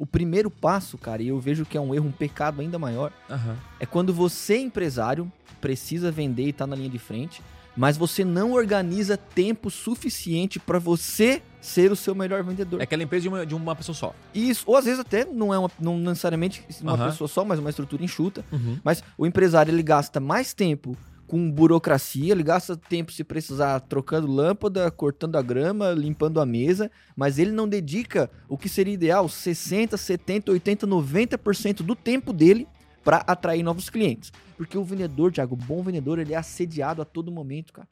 O primeiro passo, cara, e eu vejo que é um erro, um pecado ainda maior, Aham. é quando você, empresário, precisa vender e tá na linha de frente, mas você não organiza tempo suficiente para você ser o seu melhor vendedor. É aquela empresa de uma, de uma pessoa só. Isso, ou às vezes até não é uma, não necessariamente uma Aham. pessoa só, mas uma estrutura enxuta. Uhum. Mas o empresário ele gasta mais tempo com burocracia, ele gasta tempo se precisar trocando lâmpada, cortando a grama, limpando a mesa, mas ele não dedica o que seria ideal, 60, 70, 80, 90% do tempo dele para atrair novos clientes. Porque o vendedor, Thiago, o bom vendedor, ele é assediado a todo momento, cara.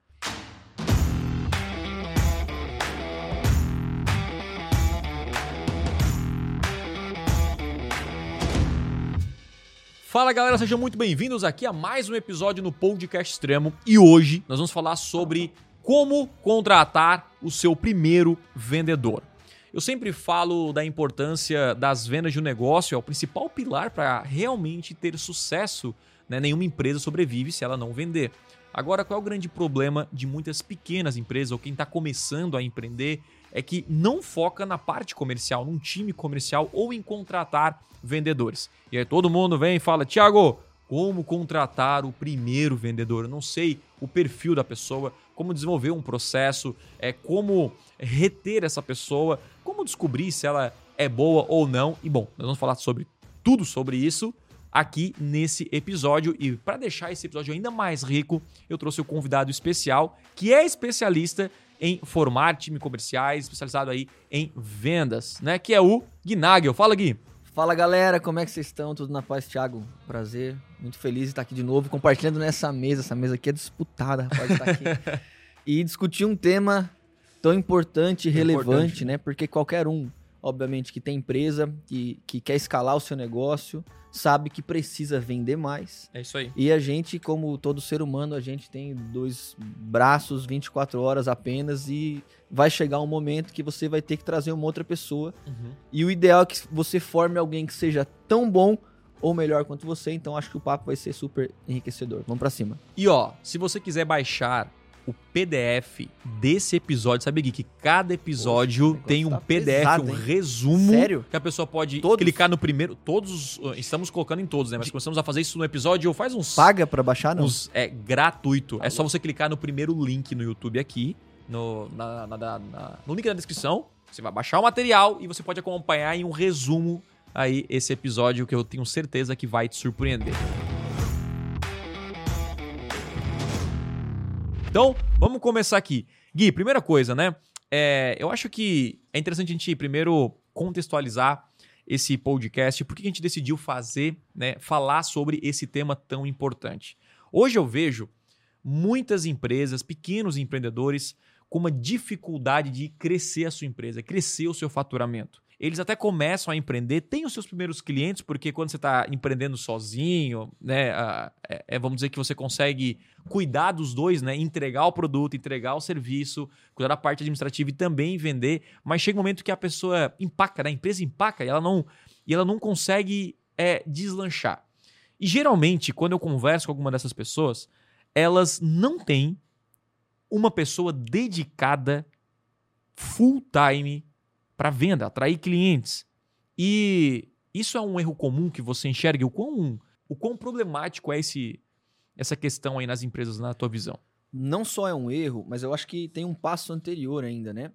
Fala galera, sejam muito bem-vindos aqui a mais um episódio no Podcast Extremo e hoje nós vamos falar sobre como contratar o seu primeiro vendedor. Eu sempre falo da importância das vendas de um negócio, é o principal pilar para realmente ter sucesso. Né? Nenhuma empresa sobrevive se ela não vender. Agora, qual é o grande problema de muitas pequenas empresas ou quem está começando a empreender? É que não foca na parte comercial, num time comercial ou em contratar vendedores. E aí todo mundo vem e fala: Tiago, como contratar o primeiro vendedor? Eu não sei o perfil da pessoa, como desenvolver um processo, é como reter essa pessoa, como descobrir se ela é boa ou não. E bom, nós vamos falar sobre tudo sobre isso aqui nesse episódio. E para deixar esse episódio ainda mais rico, eu trouxe o convidado especial, que é especialista em formar time comerciais, especializado aí em vendas, né? Que é o Gui Nagel. Fala, Gui. Fala galera, como é que vocês estão? Tudo na paz, Thiago? Prazer, muito feliz de estar aqui de novo, compartilhando nessa mesa. Essa mesa aqui é disputada, rapaz, estar aqui. e discutir um tema tão importante e relevante, Importante, né? Porque qualquer um, obviamente, que tem empresa, que, que quer escalar o seu negócio, sabe que precisa vender mais. É isso aí. E a gente, como todo ser humano, a gente tem dois braços, 24 horas apenas, e vai chegar um momento que você vai ter que trazer uma outra pessoa Uhum. e o ideal é que você forme alguém que seja tão bom ou melhor quanto você. Então acho que o papo vai ser super enriquecedor. Vamos pra cima. E ó, se você quiser baixar o PDF desse episódio, sabe Gui, que cada episódio Poxa, tem um tá PDF, pesado, um hein? resumo Sério? que a pessoa pode Todos? clicar no primeiro, todos, uh, estamos colocando em todos, né? Mas começamos a fazer isso no episódio faz uns Paga pra baixar, não? uns- é gratuito. É só você clicar no primeiro link no YouTube aqui, no, na- na- na- no link da descrição. Você vai baixar o material e você pode acompanhar em um resumo aí esse episódio que eu tenho certeza que vai te surpreender. Então, vamos começar aqui. Gui, primeira coisa, né? É, eu acho que é interessante a gente primeiro contextualizar esse podcast, por que a gente decidiu fazer, né, falar sobre esse tema tão importante. Hoje eu vejo muitas empresas, pequenos empreendedores, com uma dificuldade de crescer a sua empresa, crescer o seu faturamento. Eles até começam a empreender, têm os seus primeiros clientes, porque quando você está empreendendo sozinho, né, é- é, vamos dizer que você consegue cuidar dos dois, né, entregar o produto, entregar o serviço, cuidar da parte administrativa e também vender, mas chega um momento que a pessoa empaca, né, a empresa empaca e ela não, e ela não consegue é, deslanchar. E geralmente, quando eu converso com alguma dessas pessoas, elas não têm uma pessoa dedicada full time para venda, atrair clientes. E isso é um erro comum que você enxerga o quão, o quão problemático é esse, essa questão aí nas empresas na tua visão. Não só é um erro, mas eu acho que tem um passo anterior ainda, né?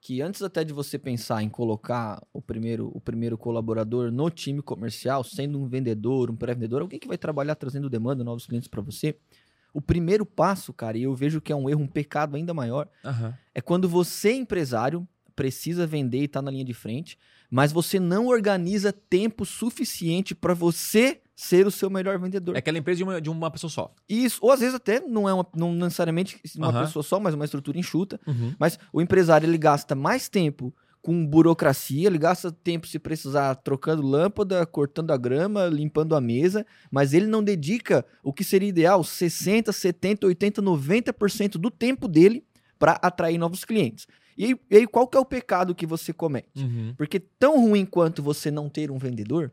Que antes até de você pensar em colocar o primeiro, o primeiro colaborador no time comercial, sendo um vendedor, um pré-vendedor, alguém que vai trabalhar trazendo demanda, novos clientes para você, o primeiro passo, cara, e eu vejo que é um erro, um pecado ainda maior, é quando você, empresário, precisa vender e está na linha de frente, mas você não organiza tempo suficiente para você ser o seu melhor vendedor. É aquela empresa de uma, de uma pessoa só. Isso, ou às vezes até não é uma, não necessariamente uma Aham. pessoa só, mas uma estrutura enxuta. Mas o empresário ele gasta mais tempo com burocracia, ele gasta tempo se precisar trocando lâmpada, cortando a grama, limpando a mesa, mas ele não dedica o que seria ideal, 60, 70, 80, 90% do tempo dele para atrair novos clientes. E aí, e aí, qual que é o pecado que você comete? Uhum. Porque tão ruim quanto você não ter um vendedor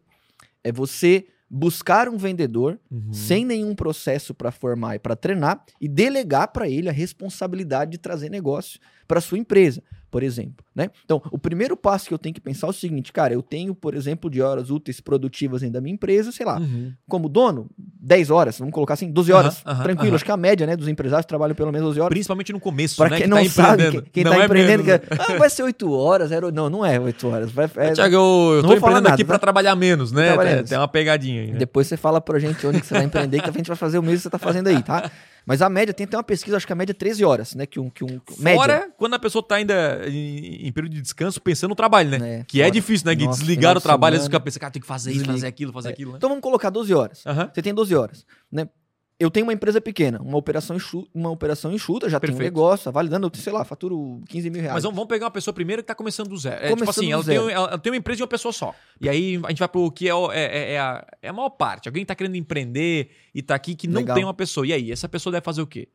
é você buscar um vendedor Uhum. sem nenhum processo para formar e para treinar e delegar para ele a responsabilidade de trazer negócio para sua empresa. Por exemplo, né? Então, o primeiro passo que eu tenho que pensar é o seguinte, cara, eu tenho, por exemplo, de horas úteis produtivas dentro da minha empresa, sei lá, Uhum. como dono, 10 horas, vamos colocar assim, 12 horas, Aham, aham, tranquilo, acho que a média, né, dos empresários trabalham pelo menos 12 horas. Principalmente no começo, Pra né? quem que não tá sabe, empreendendo. quem, quem Não tá é empreendendo, que, ah, vai ser 8 horas, zero... não, não é 8 horas, vai, é- Tiago, eu, eu Não tô empreendendo nada, aqui tá? pra trabalhar menos, né? Trabalhar menos. Tem uma pegadinha aí, né? Depois você fala pra gente onde que você vai empreender, que a gente vai fazer o mesmo que você tá fazendo aí, tá? Mas a média, tem até uma pesquisa, acho que a média é 13 horas, né? Que um, que um média. Fora quando a pessoa tá ainda em, em período de descanso pensando no trabalho, né? É, que é fora. difícil, né? Nossa, Desligar o trabalho, semana, fica pensando, cara, tem que fazer isso, fazer aquilo, fazer É. aquilo, né? Então vamos colocar 12 horas. Você tem 12 horas, né? Eu tenho uma empresa pequena, uma operação, enxu- uma operação enxuta, já tem um Perfeito. negócio, validando, eu, sei lá, faturo 15 mil reais. Mas vamos, pegar uma pessoa primeiro que tá começando do zero. É, tipo Começando assim, do ela zero. tem, ela tem uma empresa de uma pessoa só. E aí a gente vai pro que é, o- é, é- é a, é a maior parte. Alguém tá querendo empreender e tá aqui que não Legal. tem uma pessoa. E aí, essa pessoa deve fazer o quê?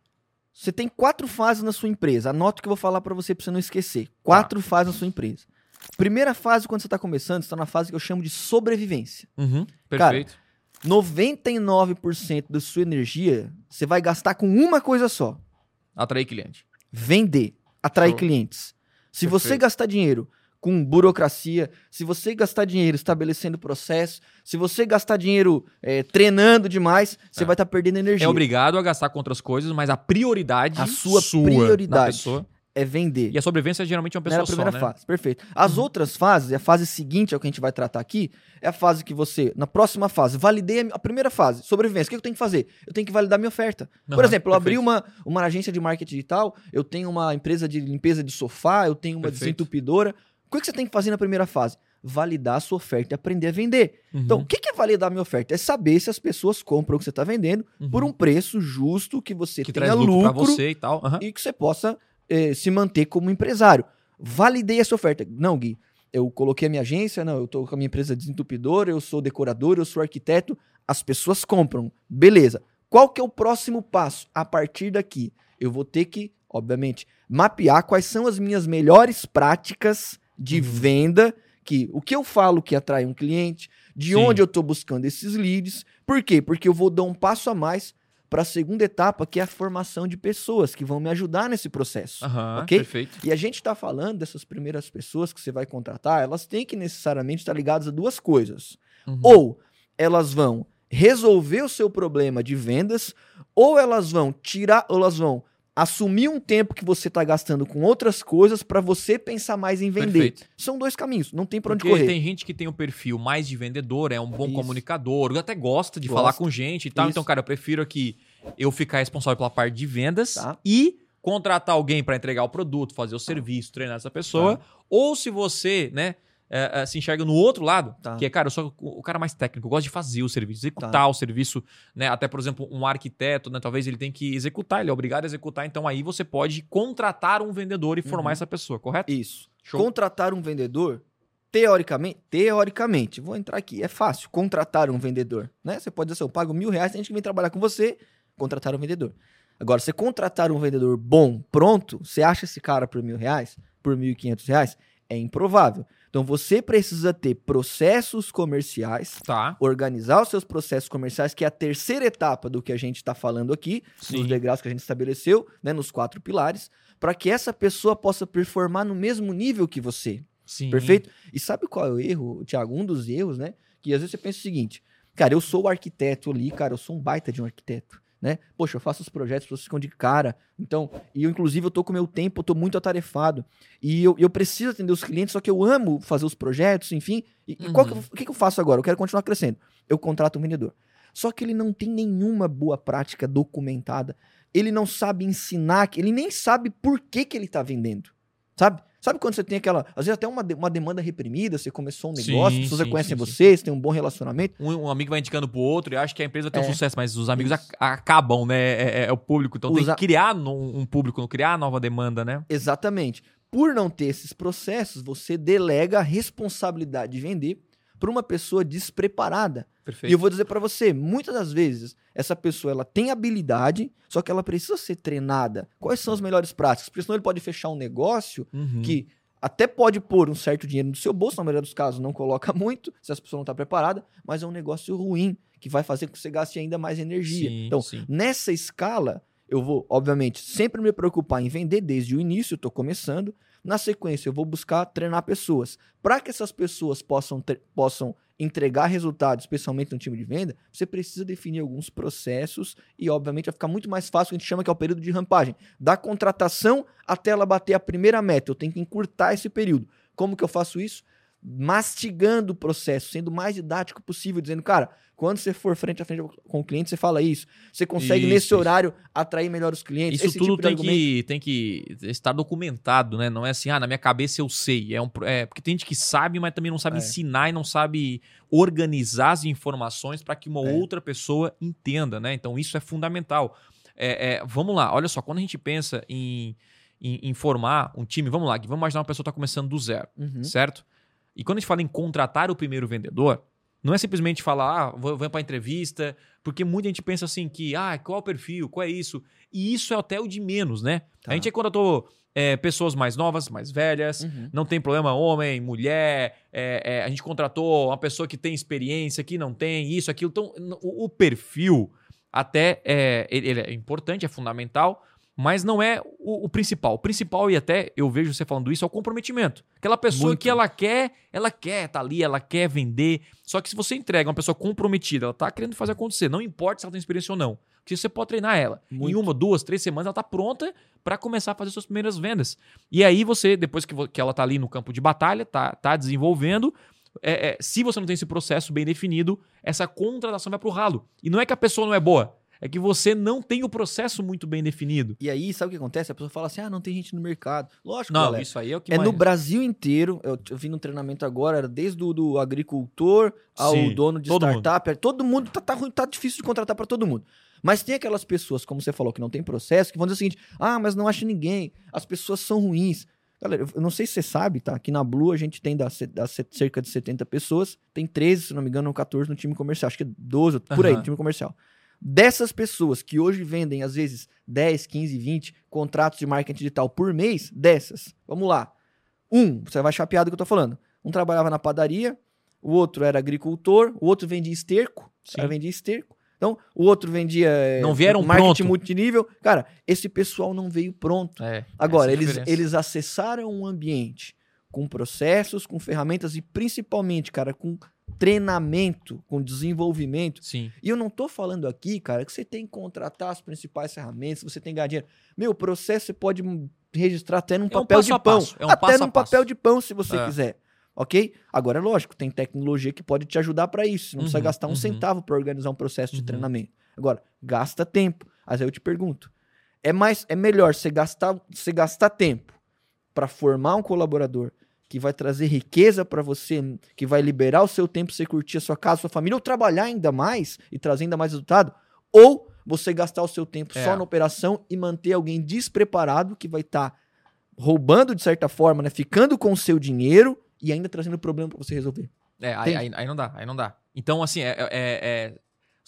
Você tem quatro fases na sua empresa. Anota o que eu vou falar pra você pra você não esquecer. Quatro fases na sua empresa. Primeira fase, quando você tá começando, você tá na fase que eu chamo de sobrevivência. Uhum, Cara, perfeito. 99% da sua energia você vai gastar com uma coisa só: Atrair cliente. vender, atrair Show. clientes. Se você Perfeito. gastar dinheiro com burocracia, se você gastar dinheiro estabelecendo processo, se você gastar dinheiro eh, treinando demais, você É. vai estar perdendo energia. É obrigado a gastar com outras coisas, mas a prioridade A sua na prioridade. Pessoa. É vender. E a sobrevivência é geralmente uma Não era pessoa a primeira só, né? fase, perfeito. As Uhum. outras fases, a fase seguinte, é o que a gente vai tratar aqui, é a fase que você, na próxima fase, validei a primeira fase, sobrevivência. O que eu tenho que fazer? Eu tenho que validar minha oferta. Por Aham, exemplo, eu abri uma, uma agência de marketing digital, eu tenho uma empresa de limpeza de sofá, eu tenho uma Perfeito. desentupidora. O que você tem que fazer na primeira fase? Validar a sua oferta e aprender a vender. Uhum, Então, o que é validar a minha oferta? É saber se as pessoas compram o que você está vendendo uhum. por um preço justo, que você que tenha lucro, lucro, você e tal. Aham. e que você possa eh, se manter como empresário. Validei essa oferta. Não, Gui, eu coloquei a minha agência, não, eu tô com a minha empresa desentupidora, eu sou decorador, eu sou arquiteto, as pessoas compram. Beleza. Qual que é o próximo passo? A partir daqui, eu vou ter que, obviamente, mapear quais são as minhas melhores práticas de Uhum. venda, que o que eu falo que atrai um cliente, de Sim. onde eu tô buscando esses leads. Por quê? Porque eu vou dar um passo a mais para a segunda etapa, que é a formação de pessoas que vão me ajudar nesse processo. Aham, ok? perfeito. E a gente está falando dessas primeiras pessoas que você vai contratar, elas têm que necessariamente estar ligadas a duas coisas. Uhum. Ou elas vão resolver o seu problema de vendas, ou elas vão tirar, ou elas vão assumir um tempo que você está gastando com outras coisas para você pensar mais em vender. Perfeito. São dois caminhos, não tem para onde correr. tem gente que tem um perfil mais de vendedor, é um bom Isso. comunicador, até gosta de Gosta. falar com gente e tal. Isso. Então, cara, eu prefiro aqui eu ficar responsável pela parte de vendas Tá. e contratar alguém para entregar o produto, fazer o serviço, treinar essa pessoa. Tá. Ou se você, né, é, é, se enxerga no outro lado, Tá. que é, cara, eu sou o cara mais técnico, eu gosto de fazer o serviço, executar Tá. o serviço, né? Até, por exemplo, um arquiteto, né? Talvez ele tenha que executar, ele é obrigado a executar. Então, aí você pode contratar um vendedor e formar Uhum. essa pessoa, correto? Isso. Show. Contratar um vendedor, teoricamente, teoricamente, vou entrar aqui, é fácil. Contratar um vendedor, né? Você pode dizer assim, eu pago mil reais, tem gente que vem trabalhar com você, contratar um vendedor. Agora, você contratar um vendedor bom, pronto, você acha esse cara por mil reais, por mil e quinhentos reais, é improvável. Então, você precisa ter processos comerciais, Tá. organizar os seus processos comerciais, que é a terceira etapa do que a gente está falando aqui, Sim. nos degraus que a gente estabeleceu, né, nos quatro pilares, para que essa pessoa possa performar no mesmo nível que você. Sim. Perfeito? E sabe qual é o erro, Thiago? Um dos erros, né? Que às vezes você pensa o seguinte, cara, eu sou o arquiteto ali, cara, eu sou um baita de um arquiteto, né? Poxa, eu faço os projetos, vocês ficam de cara. Então, e eu, inclusive, eu tô com meu tempo, eu tô muito atarefado. E eu, eu preciso atender os clientes, só que eu amo fazer os projetos, enfim. E, e qual que Uhum. o que, que eu faço agora? Eu quero continuar crescendo. Eu contrato um vendedor. Só que ele não tem nenhuma boa prática documentada. Ele não sabe ensinar, ele nem sabe por que, que ele tá vendendo. Sabe? Sabe quando você tem aquela, às vezes até uma, de- uma demanda reprimida, você começou um Sim, negócio, as pessoas sim, conhecem sim, sim. você, você tem um bom relacionamento. Um, um amigo vai indicando pro outro e acha que a empresa tem um É. sucesso, mas os amigos acabam, né? É, é- é o público. Então tem que criar no- um público, criar nova demanda, né? Exatamente. Por não ter esses processos, você delega a responsabilidade de vender para uma pessoa despreparada. Perfeito. E eu vou dizer para você, muitas das vezes, essa pessoa ela tem habilidade, só que ela precisa ser treinada. Quais são as melhores práticas? Porque senão ele pode fechar um negócio Uhum. que até pode pôr um certo dinheiro no seu bolso, na maioria dos casos não coloca muito, se as pessoas não estão preparadas, mas é um negócio ruim, que vai fazer com que você gaste ainda mais energia. Sim, então, sim. nessa escala, eu vou, obviamente, sempre me preocupar em vender desde o início, estou começando, Na sequência, eu vou buscar treinar pessoas. Para que essas pessoas possam, ter- possam entregar resultados, especialmente no time de venda, você precisa definir alguns processos e, obviamente, vai ficar muito mais fácil a gente chama que é o período de rampagem. Da contratação até ela bater a primeira meta. Eu tenho que encurtar esse período. Como que eu faço isso? Mastigando o processo, sendo o mais didático possível, dizendo, cara, quando você for frente a frente com o cliente, você fala isso. Você consegue, Isso, nesse isso. horário, atrair melhor os clientes. Isso tudo tipo tem, argumento. que, tem que estar documentado, né? Não é assim, ah, na minha cabeça eu sei. É, um, é porque tem gente que sabe, mas também não sabe É. ensinar e não sabe organizar as informações para que uma É. outra pessoa entenda, né? Então isso é fundamental. É, é, vamos lá, olha só, quando a gente pensa em, em, em formar um time, vamos lá, vamos imaginar uma pessoa está começando do zero Uhum. certo? E quando a gente fala em contratar o primeiro vendedor, não é simplesmente falar, ah, vou, vou para entrevista, porque muita gente pensa assim que, ah, qual é o perfil, qual é isso? E isso é até o de menos, né? Tá. A gente contratou é, pessoas mais novas, mais velhas, Uhum. não tem problema homem, mulher, é, é, a gente contratou uma pessoa que tem experiência, que não tem, isso, aquilo. Então, o, o perfil até é, ele, ele é importante, é fundamental, mas não é o, o principal. O principal, e até eu vejo você falando isso, é o comprometimento. Aquela pessoa Muito. que ela quer, ela quer tá ali, ela quer vender. Só que se você entrega uma pessoa comprometida, ela tá querendo fazer acontecer, não importa se ela tem experiência ou não. Porque você pode treinar ela. Em Muito. uma, duas, três semanas, ela tá pronta para começar a fazer suas primeiras vendas. E aí você, depois que, que ela tá ali no campo de batalha, tá, tá desenvolvendo, é, é, se você não tem esse processo bem definido, essa contratação vai pro ralo. E não é que a pessoa não é boa, é que você não tem o processo muito bem definido. E aí, sabe o que acontece? A pessoa fala assim: ah, não tem gente no mercado. Lógico, Não, galera. isso aí é o que É mais... no Brasil inteiro. Eu, eu vi no treinamento agora, era desde o do agricultor ao Sim, dono de todo startup. é, Todo mundo tá, tá, tá difícil de contratar para todo mundo. Mas tem aquelas pessoas, como você falou, que não tem processo, que vão dizer o seguinte: ah, mas não acha ninguém, as pessoas são ruins. Galera, eu não sei se você sabe, tá? Aqui na Blue a gente tem das, das cerca de 70 pessoas, tem 13, se não me engano, ou 14 no time comercial, acho que é 12, por aí, Aham. no time comercial. Dessas pessoas que hoje vendem, às vezes, 10, 15, 20 contratos de marketing digital por mês, dessas, vamos lá. Um, você vai achar piada do que eu tô falando. Um trabalhava na padaria, o outro era agricultor, o outro vendia esterco, o cara Sim. vendia esterco. Então, o outro vendia é, Não vieram marketing pronto. multinível. Cara, esse pessoal não veio pronto. É, Agora, é eles, diferença. eles acessaram um ambiente com processos, com ferramentas e principalmente, cara, com treinamento, com desenvolvimento. Sim. E eu não tô falando aqui, cara, que você tem que contratar as principais ferramentas, você tem que ganhar dinheiro. Meu, processo você pode registrar até num um papel de pão. é um até num papel de pão, se você É. quiser. Ok? Agora, é lógico, tem tecnologia que pode te ajudar para isso. Você não precisa Uhum, gastar um uhum. centavo para organizar um processo de Uhum. treinamento. Agora, gasta tempo. Mas aí eu te pergunto: é mais é melhor você gastar, você gastar tempo para formar um colaborador que vai trazer riqueza para você, que vai liberar o seu tempo pra você curtir a sua casa, sua família, ou trabalhar ainda mais e trazer ainda mais resultado, ou você gastar o seu tempo É. só na operação e manter alguém despreparado que vai estar roubando de certa forma, né, ficando com o seu dinheiro e ainda trazendo problema para você resolver. É, aí, aí, aí não dá, aí não dá. Então, assim, é, é- é-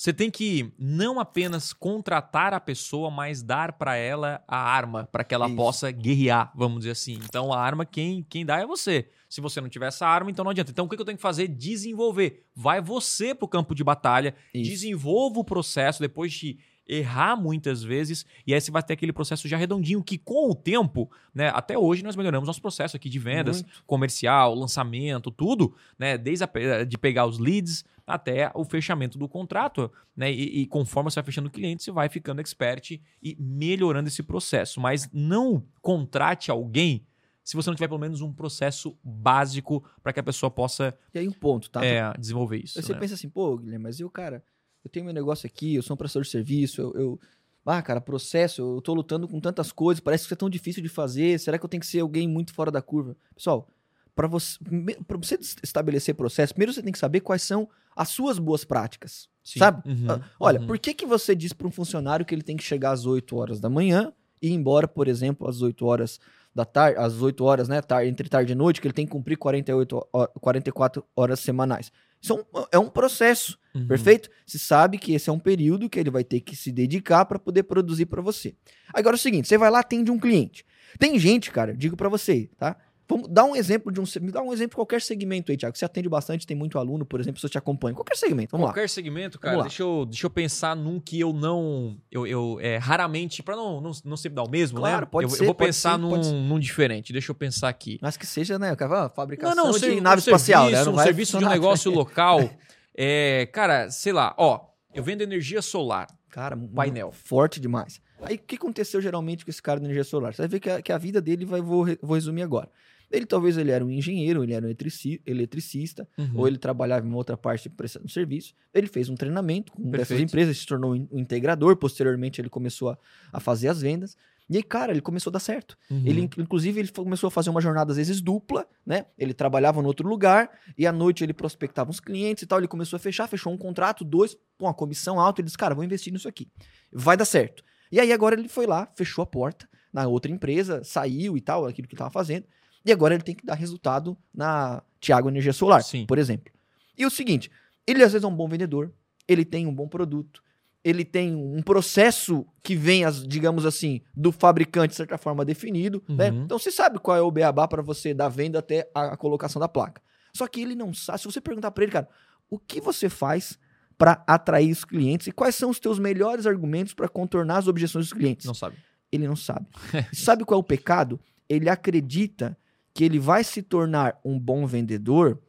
você tem que não apenas contratar a pessoa, mas dar pra ela a arma, pra que ela Isso. possa guerrear, vamos dizer assim. Então, a arma, quem, quem dá é você. Se você não tiver essa arma, então não adianta. Então, o que que eu tenho que fazer? Desenvolver. Vai você pro campo de batalha, Isso. desenvolva o processo depois de errar muitas vezes e aí você vai ter aquele processo já redondinho que com o tempo, né, até hoje nós melhoramos nosso processo aqui de vendas, Muito. comercial, lançamento, tudo, né, desde a, pe- de pegar os leads até o fechamento do contrato, né, e, e conforme você vai fechando o cliente, você vai ficando expert e melhorando esse processo, mas não contrate alguém se você não tiver pelo menos um processo básico para que a pessoa possa E aí um ponto, tá? é, desenvolver isso. Aí você né? pensa assim, pô, Guilherme, mas eu, cara, eu tenho meu negócio aqui, eu sou um prestador de serviço, eu, eu- Ah, cara, processo, eu tô lutando com tantas coisas, parece que isso é tão difícil de fazer, será que eu tenho que ser alguém muito fora da curva? Pessoal, para você, pra você estabelecer processo, primeiro você tem que saber quais são as suas boas práticas, Sim. sabe? Uhum, Ah, Olha, uhum. por que, que você diz para um funcionário que ele tem que chegar às 8 horas da manhã e ir embora, por exemplo, às 8 horas da tarde, às 8 horas, né, tar- entre tarde e noite, que ele tem que cumprir 48, ho- 44 horas semanais? Isso é um, é um processo, Uhum. perfeito? Você sabe que esse é um período que ele vai ter que se dedicar para poder produzir para você. Agora é o seguinte, você vai lá, atende um cliente. Tem gente, cara, eu digo para você, tá? Vamos dar um exemplo de um. Me dá um exemplo de qualquer segmento aí, Thiago. Você atende bastante, tem muito aluno, por exemplo, se eu te acompanho. Qualquer segmento, vamos lá. Qualquer segmento, cara, lá. deixa eu, deixa eu pensar num que eu não. Eu, eu é, raramente, pra não, não, não sempre dar o mesmo, Claro, né? pode eu, ser, eu vou pensar ser, pode ser. num, num diferente. Deixa eu pensar aqui. Mas que seja, né? Fabricação Não, não, de ser- nave um espacial, serviço, né? Não um serviço de um negócio local. É, cara, sei lá, ó, eu vendo energia solar. Cara, Painel. Forte demais. Aí o que aconteceu geralmente com esse cara da energia solar? Você vai ver que a, que a vida dele vai, vou, vou resumir agora. Ele talvez ele era um engenheiro, ele era um eletrici- eletricista, Uhum. ou ele trabalhava em uma outra parte prestando serviço. Ele fez um treinamento com Perfeito. empresas, se tornou um integrador. Posteriormente, ele começou a, a fazer as vendas. E aí, cara, ele começou a dar certo. Uhum. Ele, inc- inclusive, ele começou a fazer uma jornada, às vezes, dupla, né? Ele trabalhava em outro lugar e à noite ele prospectava uns clientes e tal. Ele começou a fechar, fechou um contrato, dois, com uma comissão alta. Ele disse, cara, vou investir nisso aqui. Vai dar certo. E aí, agora ele foi lá, fechou a porta na outra empresa, saiu e tal, aquilo que ele estava fazendo. E agora ele tem que dar resultado na Tiago Energia Solar, Sim. por exemplo. E o seguinte, ele às vezes é um bom vendedor, ele tem um bom produto, ele tem um processo que vem, as, digamos assim, do fabricante, de certa forma, definido. Né? Uhum. Então você sabe qual é o beabá para você da venda até a, colocação da placa. Só que ele não sabe. Se você perguntar para ele, cara, o que você faz para atrair os clientes e quais são os teus melhores argumentos para contornar as objeções dos clientes? Não sabe. Ele não sabe. Sabe qual é o pecado? Ele acredita que ele vai se tornar um bom vendedor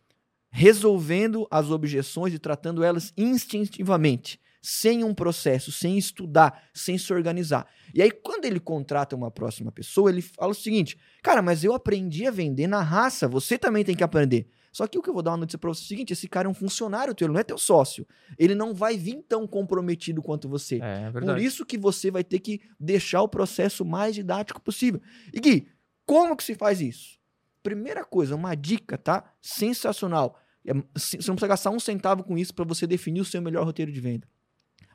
resolvendo as objeções e tratando elas instintivamente, sem um processo, sem estudar, sem se organizar. E aí, quando ele contrata uma próxima pessoa, ele fala o seguinte: Cara, mas eu aprendi a vender na raça, você também tem que aprender. Só que o que eu vou dar uma notícia pra você é o seguinte: esse cara é um funcionário teu, ele não é teu sócio. Ele não vai vir tão comprometido quanto você. É, Por isso que você vai ter que deixar o processo mais didático possível. E Gui, como que se faz isso? Primeira coisa, uma dica, tá? Sensacional. É, Você não precisa gastar um centavo com isso para você definir o seu melhor roteiro de venda.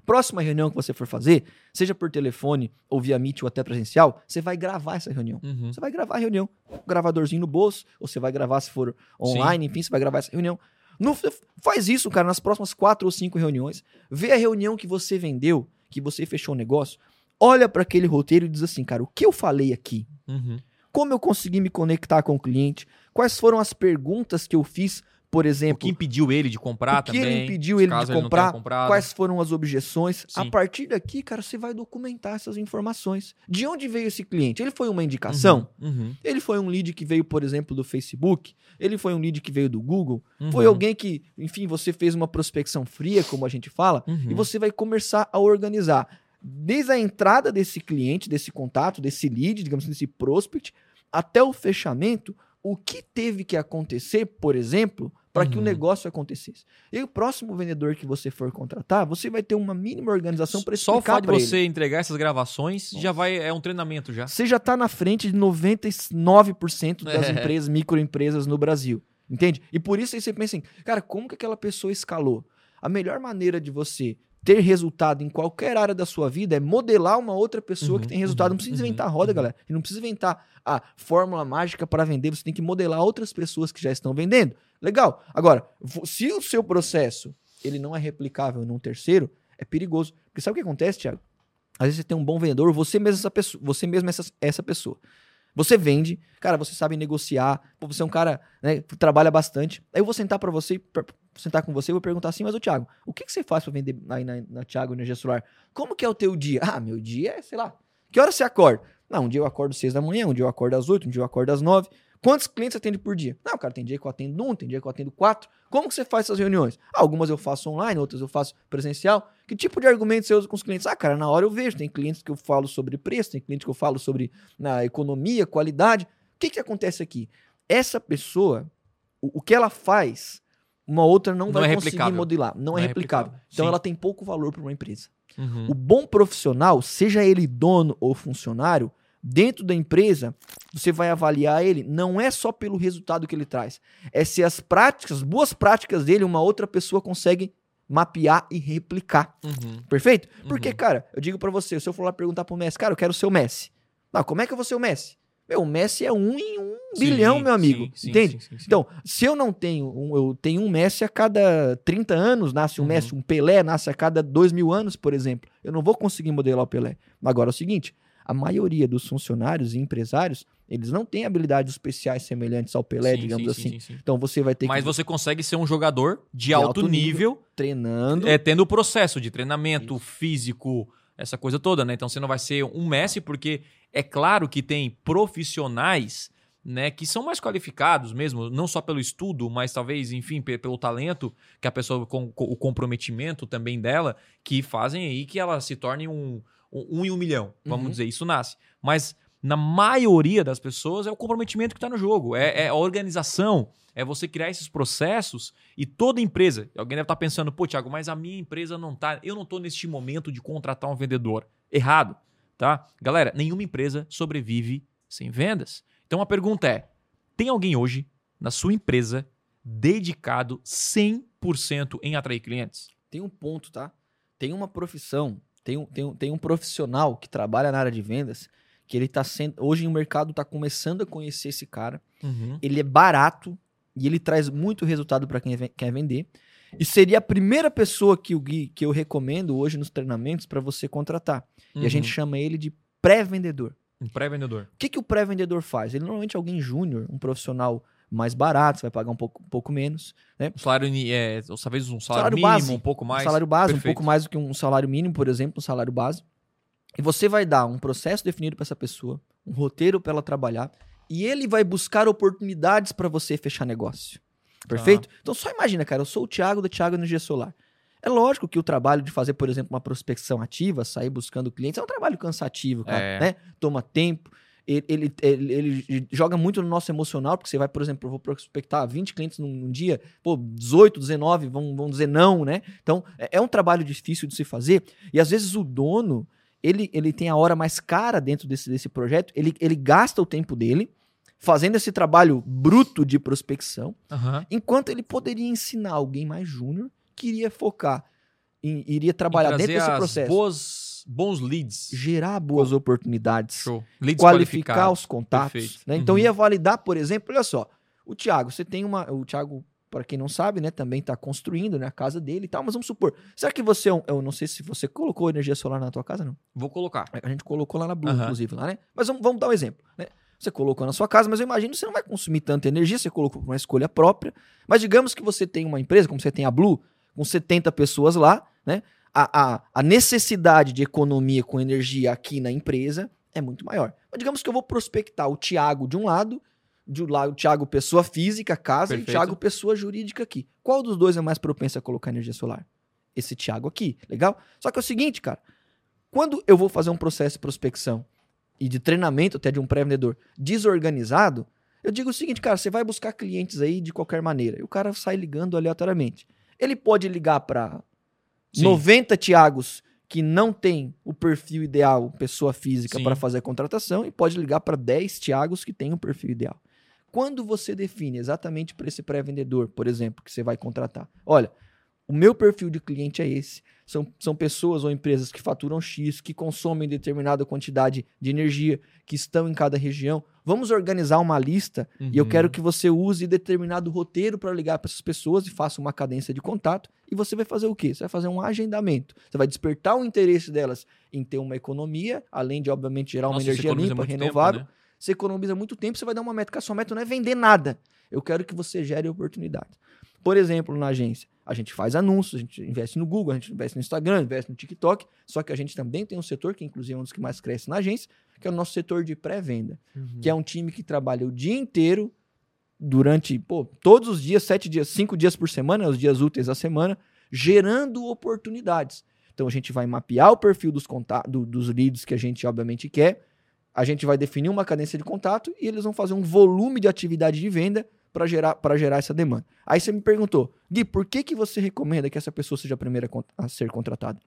Próxima reunião que você for fazer, seja por telefone ou via Meet ou até presencial, você vai gravar essa reunião. Uhum. Você vai gravar a reunião, um gravadorzinho no bolso, ou você vai gravar se for online, enfim, você vai gravar essa reunião. No- faz isso, cara, nas próximas quatro ou cinco reuniões. Vê a reunião que você vendeu, que você fechou o negócio. Olha para aquele roteiro e diz assim, cara, o que eu falei aqui? Uhum. Como eu consegui me conectar com o cliente? Quais foram as perguntas que eu fiz, por O exemplo? que impediu ele de comprar o que também? ele impediu ele de comprar? comprado. Quais foram as objeções? A Sim. partir daqui, cara, você vai documentar essas informações. De onde veio esse cliente? Ele foi uma indicação? Uhum. Uhum. Ele foi um lead que veio, por exemplo, do Facebook? Ele foi um lead que veio do Google? Uhum. Foi alguém que, enfim, você fez uma prospecção fria, como a gente fala, Uhum. e você vai começar a organizar desde a entrada desse cliente, desse contato, desse lead, digamos assim, desse prospect, até o fechamento, o que teve que acontecer, por exemplo, para que o Uhum. negócio acontecesse. E o próximo vendedor que você for contratar, você vai ter uma mínima organização para Só o explicar fato de para ele. você entregar essas gravações já vai é um treinamento já. Você já está na frente de 99% das É. empresas, microempresas no Brasil. Entende? E por isso aí você pensa assim, cara, como que aquela pessoa escalou? A melhor maneira de você ter resultado em qualquer área da sua vida é modelar uma outra pessoa Uhum, que tem resultado. uhum, não precisa uhum, inventar a roda, uhum. galera. E não precisa inventar a fórmula mágica para vender. Você tem que modelar outras pessoas que já estão vendendo. Legal. Agora, se o seu processo ele não é replicável num terceiro, é perigoso. Porque sabe o que acontece, Thiago? Às vezes você tem um bom vendedor, você mesmo essa pessoa, você mesmo essa, essa pessoa. Você vende, cara, você sabe negociar, você é um cara né, que trabalha bastante. Aí eu vou sentar para você, pra- sentar com você e vou perguntar assim, mas o Thiago, o que, que você faz para vender aí na, na Thiago Energia Solar? Como que é o teu dia? Ah, meu dia é, sei lá, que hora você acorda? Não, um dia eu acordo às seis da manhã, um dia eu acordo às oito, um dia eu acordo às nove. Quantos clientes você atende por dia? Não, cara, tem dia que eu atendo um, tem dia que eu atendo quatro. Como que você faz essas reuniões? Ah, algumas eu faço online, outras eu faço presencial. Que tipo de argumento você usa com os clientes? Ah, cara, na hora eu vejo. Tem clientes que eu falo sobre preço, tem clientes que eu falo sobre na economia, qualidade. O que que acontece aqui? Essa pessoa, o, o que ela faz, uma outra não, Não vai é conseguir modelar. Não, Não é é replicável. Então Sim. ela tem pouco valor para uma empresa. Uhum. O bom profissional, seja ele dono ou funcionário, dentro da empresa, você vai avaliar ele não é só pelo resultado que ele traz, é se as práticas, as boas práticas dele, uma outra pessoa consegue mapear e replicar. Uhum. Perfeito? Porque, Uhum. cara, eu digo pra você, se eu for lá perguntar pro Messi, cara, eu quero ser o Messi. Não, como é que eu vou ser o Messi? Meu, o Messi é um em um Sim, bilhão, meu amigo. sim, sim, entende? Então, se eu não tenho, um, eu tenho um Messi a cada 30 anos, nasce um Uhum. Messi, um Pelé nasce a cada 2 mil anos, por exemplo. Eu não vou conseguir modelar o Pelé. Agora é o seguinte, a maioria dos funcionários e empresários, eles não têm habilidades especiais semelhantes ao Pelé, digamos sim, assim. sim, sim, sim. Então você vai ter Mas que você consegue ser um jogador de, De alto, alto nível, treinando. é, tendo o processo de treinamento Isso. físico, essa coisa toda, né? Então você não vai ser um Messi, porque é claro que tem profissionais né, que são mais qualificados mesmo, não só pelo estudo, mas talvez, enfim, pe- pelo talento que a pessoa, com, com o comprometimento também dela, que fazem aí que ela se torne um, um, um em um milhão, vamos Uhum. dizer, isso nasce. Mas na maioria das pessoas é o comprometimento que está no jogo, é, é a organização, é você criar esses processos e toda empresa, alguém deve estar pensando, pô, Thiago, mas a minha empresa não tá, eu não estou neste momento de contratar um vendedor. Errado, tá? Galera, nenhuma empresa sobrevive sem vendas. Então a pergunta é: tem alguém hoje na sua empresa dedicado 100% em atrair clientes? Tem um ponto, tá? Tem uma profissão, tem um, tem um, tem um profissional que trabalha na área de vendas, que ele tá sendo. Hoje o mercado tá começando a conhecer esse cara. Ele é barato e ele traz muito resultado para quem quer vender. E seria a primeira pessoa que, o Gui, que eu recomendo hoje nos treinamentos para você contratar. E a gente Uhum. chama ele de pré-vendedor. Um pré-vendedor. O que, que o pré-vendedor faz? Ele normalmente é alguém júnior, um profissional mais barato, você vai pagar um pouco, um pouco menos. Né? Um salário, é, talvez um salário, Salário mínimo, base. um pouco mais. um salário base, um Perfeito. pouco mais do que um salário mínimo, por exemplo, um salário base. E você vai dar um processo definido para essa pessoa, um roteiro para ela trabalhar, e ele vai buscar oportunidades para você fechar negócio. Perfeito? Então só imagina, cara, eu sou o Thiago da Thiago Energia Solar. É lógico que o trabalho de fazer, por exemplo, uma prospecção ativa, sair buscando clientes, é um trabalho cansativo, cara, É. né? Toma tempo. Ele, ele, ele- ele joga muito no nosso emocional, porque você vai, por exemplo, eu vou prospectar 20 clientes num, num dia, pô, 18, 19 vão, vão dizer não, né? Então, é, é um trabalho difícil de se fazer. E às vezes o dono, ele, ele tem a hora mais cara dentro desse, desse projeto, ele, ele gasta o tempo dele fazendo esse trabalho bruto de prospecção, Aham. enquanto ele poderia ensinar alguém mais júnior que iria focar, em, iria trabalhar dentro desse processo. Boas, bons leads. Gerar boas oportunidades qualificar os contatos. Né? Então Uhum. ia validar, por exemplo, olha só, o Thiago, você tem uma. O Thiago, para quem não sabe, né, também está construindo né, a casa dele e tal, mas vamos supor. Será que você é um. Eu não sei se você colocou energia solar na tua casa, não. Vou colocar. A gente colocou lá na Blue, Aham. inclusive, lá, né? Mas vamos, vamos dar um exemplo, né? Você colocou na sua casa, mas eu imagino que você não vai consumir tanta energia, você colocou por uma escolha própria. Mas digamos que você tem uma empresa, como você tem a Blue, com 70 pessoas lá, né? A, a, a necessidade de economia com energia aqui na empresa é muito maior. Mas digamos que eu vou prospectar o Thiago de um lado, de lado o Thiago pessoa física, casa, e o Perfeito. Thiago pessoa jurídica aqui. Qual dos dois é mais propenso a colocar energia solar? Esse Thiago aqui, legal? Só que é o seguinte, cara, quando eu vou fazer um processo de prospecção e de treinamento até de um pré-vendedor desorganizado, eu digo o seguinte, cara, você vai buscar clientes aí de qualquer maneira. E o cara sai ligando aleatoriamente. Ele pode ligar para Sim. 90 Tiagos que não tem o perfil ideal, pessoa física, para fazer a contratação, e pode ligar para 10 Tiagos que têm o perfil ideal. Quando você define exatamente para esse pré-vendedor, por exemplo, que você vai contratar, olha, o meu perfil de cliente é esse. São, são pessoas ou empresas que faturam X, que consomem determinada quantidade de energia, que estão em cada região. Vamos organizar uma lista e eu Uhum. quero que você use determinado roteiro para ligar para essas pessoas e faça uma cadência de contato. E você vai fazer o quê? Você vai fazer um agendamento. Você vai despertar o interesse delas em ter uma economia, além de, obviamente, gerar uma Nossa, isso energia limpa, muito tempo, renovável. né? Você economiza muito tempo, você vai dar uma meta. Que a sua meta não é vender nada. Eu quero que você gere oportunidades. Por exemplo, na agência, a gente faz anúncios, a gente investe no Google, a gente investe no Instagram, investe no TikTok, só que a gente também tem um setor, que inclusive é um dos que mais cresce na agência, que é o nosso setor de pré-venda, Uhum. que é um time que trabalha o dia inteiro, durante, pô, todos os dias, sete dias, cinco dias por semana, os dias úteis da semana, gerando oportunidades. Então a gente vai mapear o perfil dos, do- dos leads que a gente obviamente quer, a gente vai definir uma cadência de contato e eles vão fazer um volume de atividade de venda para gerar, pra gerar essa demanda. Aí você me perguntou, Gui, por que, que você recomenda que essa pessoa seja a primeira a ser contratada?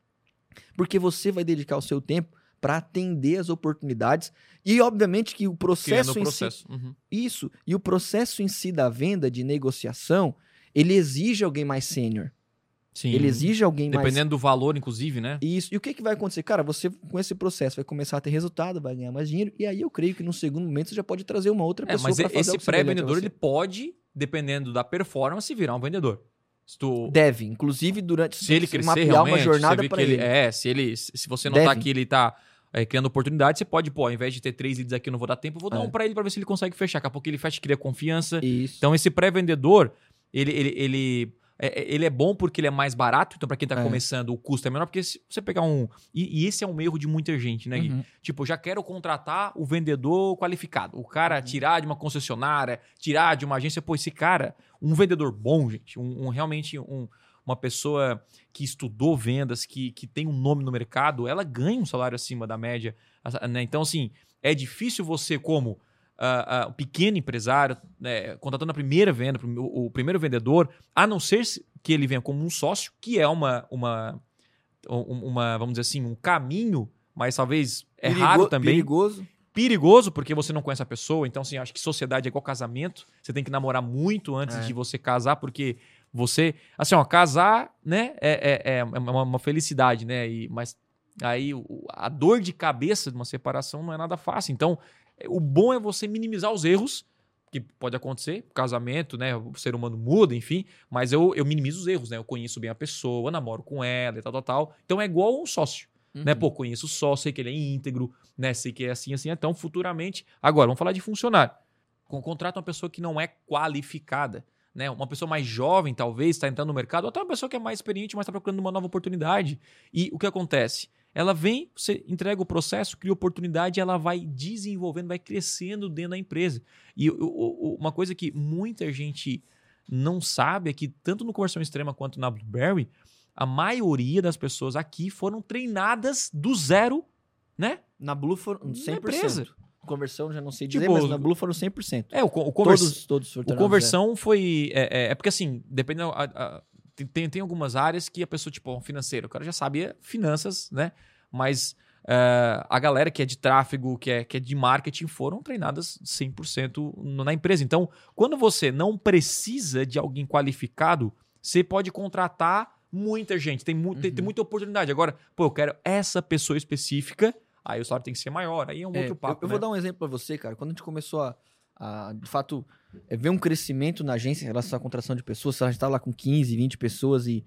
Porque você vai dedicar o seu tempo para atender as oportunidades e, obviamente, que o processo o em si processo. Uhum. isso. E o processo em si da venda, de negociação, ele exige alguém mais sênior. Sim. Ele exige alguém mais. Dependendo do valor, inclusive, né? Isso. E o que, que vai acontecer? Cara, você, com esse processo, vai começar a ter resultado, vai ganhar mais dinheiro. E aí eu creio que no segundo momento você já pode trazer uma outra É, pessoa mas para fazer esse semelhante a pré-vendedor, ele pode, dependendo da performance, virar um vendedor. Se tu, Deve, inclusive durante se ele crescer mapear realmente, uma jornada para ele, ele. É, se ele, se você notar Deve. que ele tá é, criando oportunidade, você pode, pô, ao invés de ter três leads aqui, eu não vou dar tempo, vou dar É. um para ele para ver se ele consegue fechar. Daqui a pouco ele fecha, cria confiança. Isso. Então, esse pré-vendedor, ele, ele, ele, é, é- ele é bom porque ele é mais barato. Então, para quem tá É. começando, o custo é menor. Porque se você pegar um. E, e esse é um erro de muita gente, né? Uhum. Tipo, já quero contratar o vendedor qualificado. O cara Uhum. tirar de uma concessionária, tirar de uma agência. Pô, esse cara, um vendedor bom, gente, um, um- realmente um- uma pessoa que estudou vendas, que, que tem um nome no mercado, ela ganha um salário acima da média. né? Então, assim, é difícil você, como ah, um pequeno empresário, né, contratando a primeira venda, o, o primeiro vendedor, a não ser se- que ele venha como um sócio, que é uma, uma, um- uma vamos dizer assim, um caminho, mas talvez é Perigo- raro também Perigoso. perigoso porque você não conhece a pessoa. Então, assim, acho que sociedade é igual casamento. Você tem que namorar muito antes É. de você casar, porque você. Assim, ó, casar, né? É, é, é uma, uma felicidade, né? E, mas aí a dor de cabeça de uma separação não é nada fácil. Então, é, o bom é você minimizar os erros. Que pode acontecer, casamento, né? O ser humano muda, enfim, mas eu, eu minimizo os erros, né? Eu conheço bem a pessoa, namoro com ela e tal, tal, tal. Então é igual um sócio né? Uhum. Pô, conheço só, sei que ele é íntegro, né? Sei que é assim, assim. Então, futuramente. Agora, vamos falar de funcionário. Com contrato uma pessoa que não é qualificada, né? Uma pessoa mais jovem, talvez, está entrando no mercado, ou até uma pessoa que é mais experiente, mas está procurando uma nova oportunidade. E o que acontece? Ela vem, você entrega o processo, cria oportunidade, ela vai desenvolvendo, vai crescendo dentro da empresa. E uma coisa que muita gente não sabe é que, tanto no Conversão Extrema quanto na Blueberry, a maioria das pessoas aqui foram treinadas do zero, né? Na Blue foram Na 100%. empresa. Conversão, já não sei dizer, Tipo, mas na Blue foram 100%. É, o, o, convers... Todos, todos o sortearam conversão foi. É, é- é porque assim, dependendo. a- a- tem- tem, algumas áreas que a pessoa, tipo, um financeiro, o cara já sabia finanças, né? Mas é, a galera que é de tráfego, que é, que é de marketing, foram treinadas 100% no- na empresa. Então, quando você não precisa de alguém qualificado, você pode contratar muita gente. Tem, mu- tem, tem Uhum. muita oportunidade. Agora, pô, eu quero essa pessoa específica, aí o salário tem que ser maior. Aí é um É, outro papo. eu, eu né? vou dar um exemplo pra você, cara. Quando a gente começou a, a, de fato, é, ver um crescimento na agência em relação à contratação de pessoas, a gente tá lá com 15, 20 pessoas e,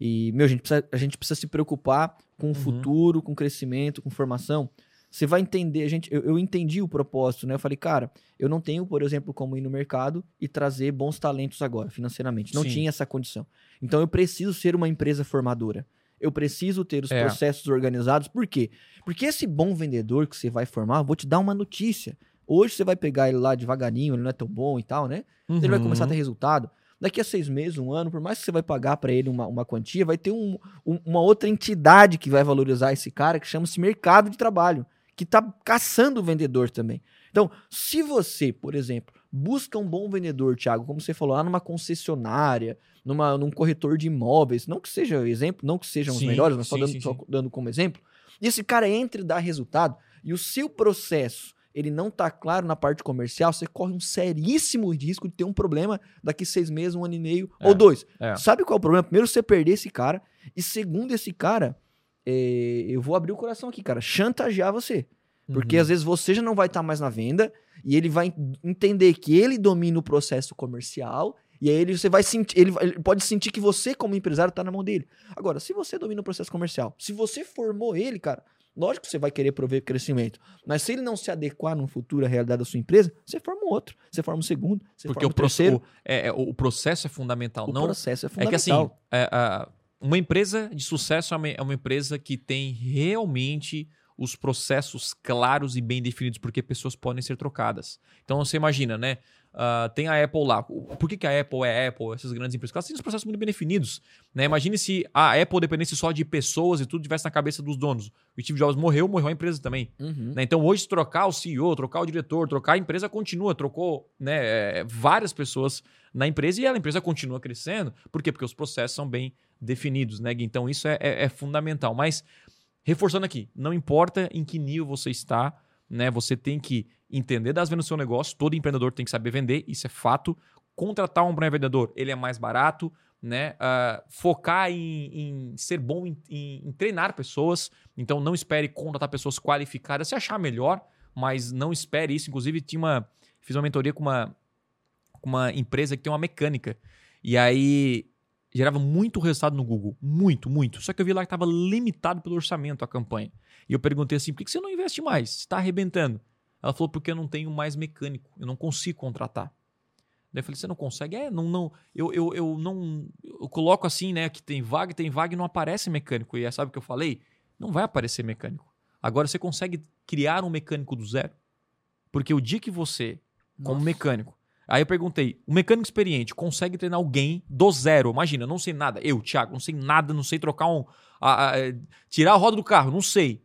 e meu, a gente precisa, a gente precisa se preocupar com o Uhum. futuro, com crescimento, com formação. Você vai entender, a gente, eu, eu entendi o propósito, né? Eu falei, cara, eu não tenho, por exemplo, como ir no mercado e trazer bons talentos agora, financeiramente. Não Sim. tinha essa condição. Então eu preciso ser uma empresa formadora. Eu preciso ter os É. processos organizados. Por quê? Porque esse bom vendedor que você vai formar, eu vou te dar uma notícia. Hoje você vai pegar ele lá devagarinho, ele não é tão bom e tal, né? Ele vai começar a ter Uhum. resultado. Daqui a seis meses, um ano, por mais que você vai pagar para ele uma, uma quantia, vai ter um- um- uma outra entidade que vai valorizar esse cara, que chama-se mercado de trabalho, que está caçando o vendedor também. Então, se você, por exemplo, busca um bom vendedor, Thiago, como você falou, lá numa concessionária, numa, num corretor de imóveis, não que seja exemplo, não que sejam os Sim, melhores, mas só, sim, dando, sim, só dando como exemplo, e esse cara entra e dá resultado, e o seu processo ele não tá claro na parte comercial, você corre um seríssimo risco de ter um problema daqui seis meses, um ano e meio, É, ou dois. é. Sabe qual é o problema? Primeiro, você perder esse cara, e segundo, esse cara, é, eu vou abrir o coração aqui, cara, chantagear você. Porque Uhum. às vezes você já não vai estar mais na venda e ele vai entender que ele domina o processo comercial e aí ele, você vai sentir, ele, ele pode sentir que você como empresário está na mão dele. Agora, se você domina o processo comercial, se você formou ele, cara, lógico que você vai querer prover crescimento, mas se ele não se adequar no futuro à realidade da sua empresa, você forma um outro, você forma um segundo, você Porque forma o, um proce- terceiro. o- é, é, o processo é fundamental. O não, processo é é fundamental. que assim, é, uma empresa de sucesso é uma, é uma empresa que tem realmente os processos claros e bem definidos, porque pessoas podem ser trocadas. Então você imagina, né? Ah, tem a Apple lá. Por que, que a Apple é Apple? Essas grandes empresas? Porque elas têm os processos muito bem definidos. Né? Imagine se a Apple dependesse só de pessoas e tudo tivesse na cabeça dos donos. O Steve Jobs morreu, morreu a empresa também. Uhum. Né? Então, hoje, trocar o CEO, trocar o diretor, trocar a empresa continua, trocou né, é, várias pessoas na empresa e a empresa continua crescendo. Por quê? Porque os processos são bem definidos, né? Então, isso é, é- é fundamental. Mas, reforçando aqui, não importa em que nível você está, né? Você tem que entender das vendas do seu negócio. Todo empreendedor tem que saber vender, isso é fato. Contratar um bom vendedor, ele é mais barato, né? Ah, focar em, em ser bom em, em- em treinar pessoas. Então não espere contratar pessoas qualificadas, se achar melhor, mas não espere isso. Inclusive, tinha uma, fiz uma mentoria com uma, com uma empresa que tem uma mecânica. E aí, gerava muito resultado no Google. Muito, muito. Só que eu vi lá que estava limitado pelo orçamento a campanha. E eu perguntei assim: por que você não investe mais? Você está arrebentando. Ela falou: porque eu não tenho mais mecânico. Eu não consigo contratar. Daí eu falei: você não consegue? É, não, não. Eu, eu, eu não. Eu coloco assim, né? Que tem vaga, tem vaga e não aparece mecânico. E é, sabe o que eu falei? Não vai aparecer mecânico. Agora você consegue criar um mecânico do zero. Porque o dia que você, como Nossa. mecânico, Aí eu perguntei: o mecânico experiente consegue treinar alguém do zero? Imagina, não sei nada. Eu, Thiago, não sei nada, não sei trocar um. a- a- tirar a roda do carro, não sei.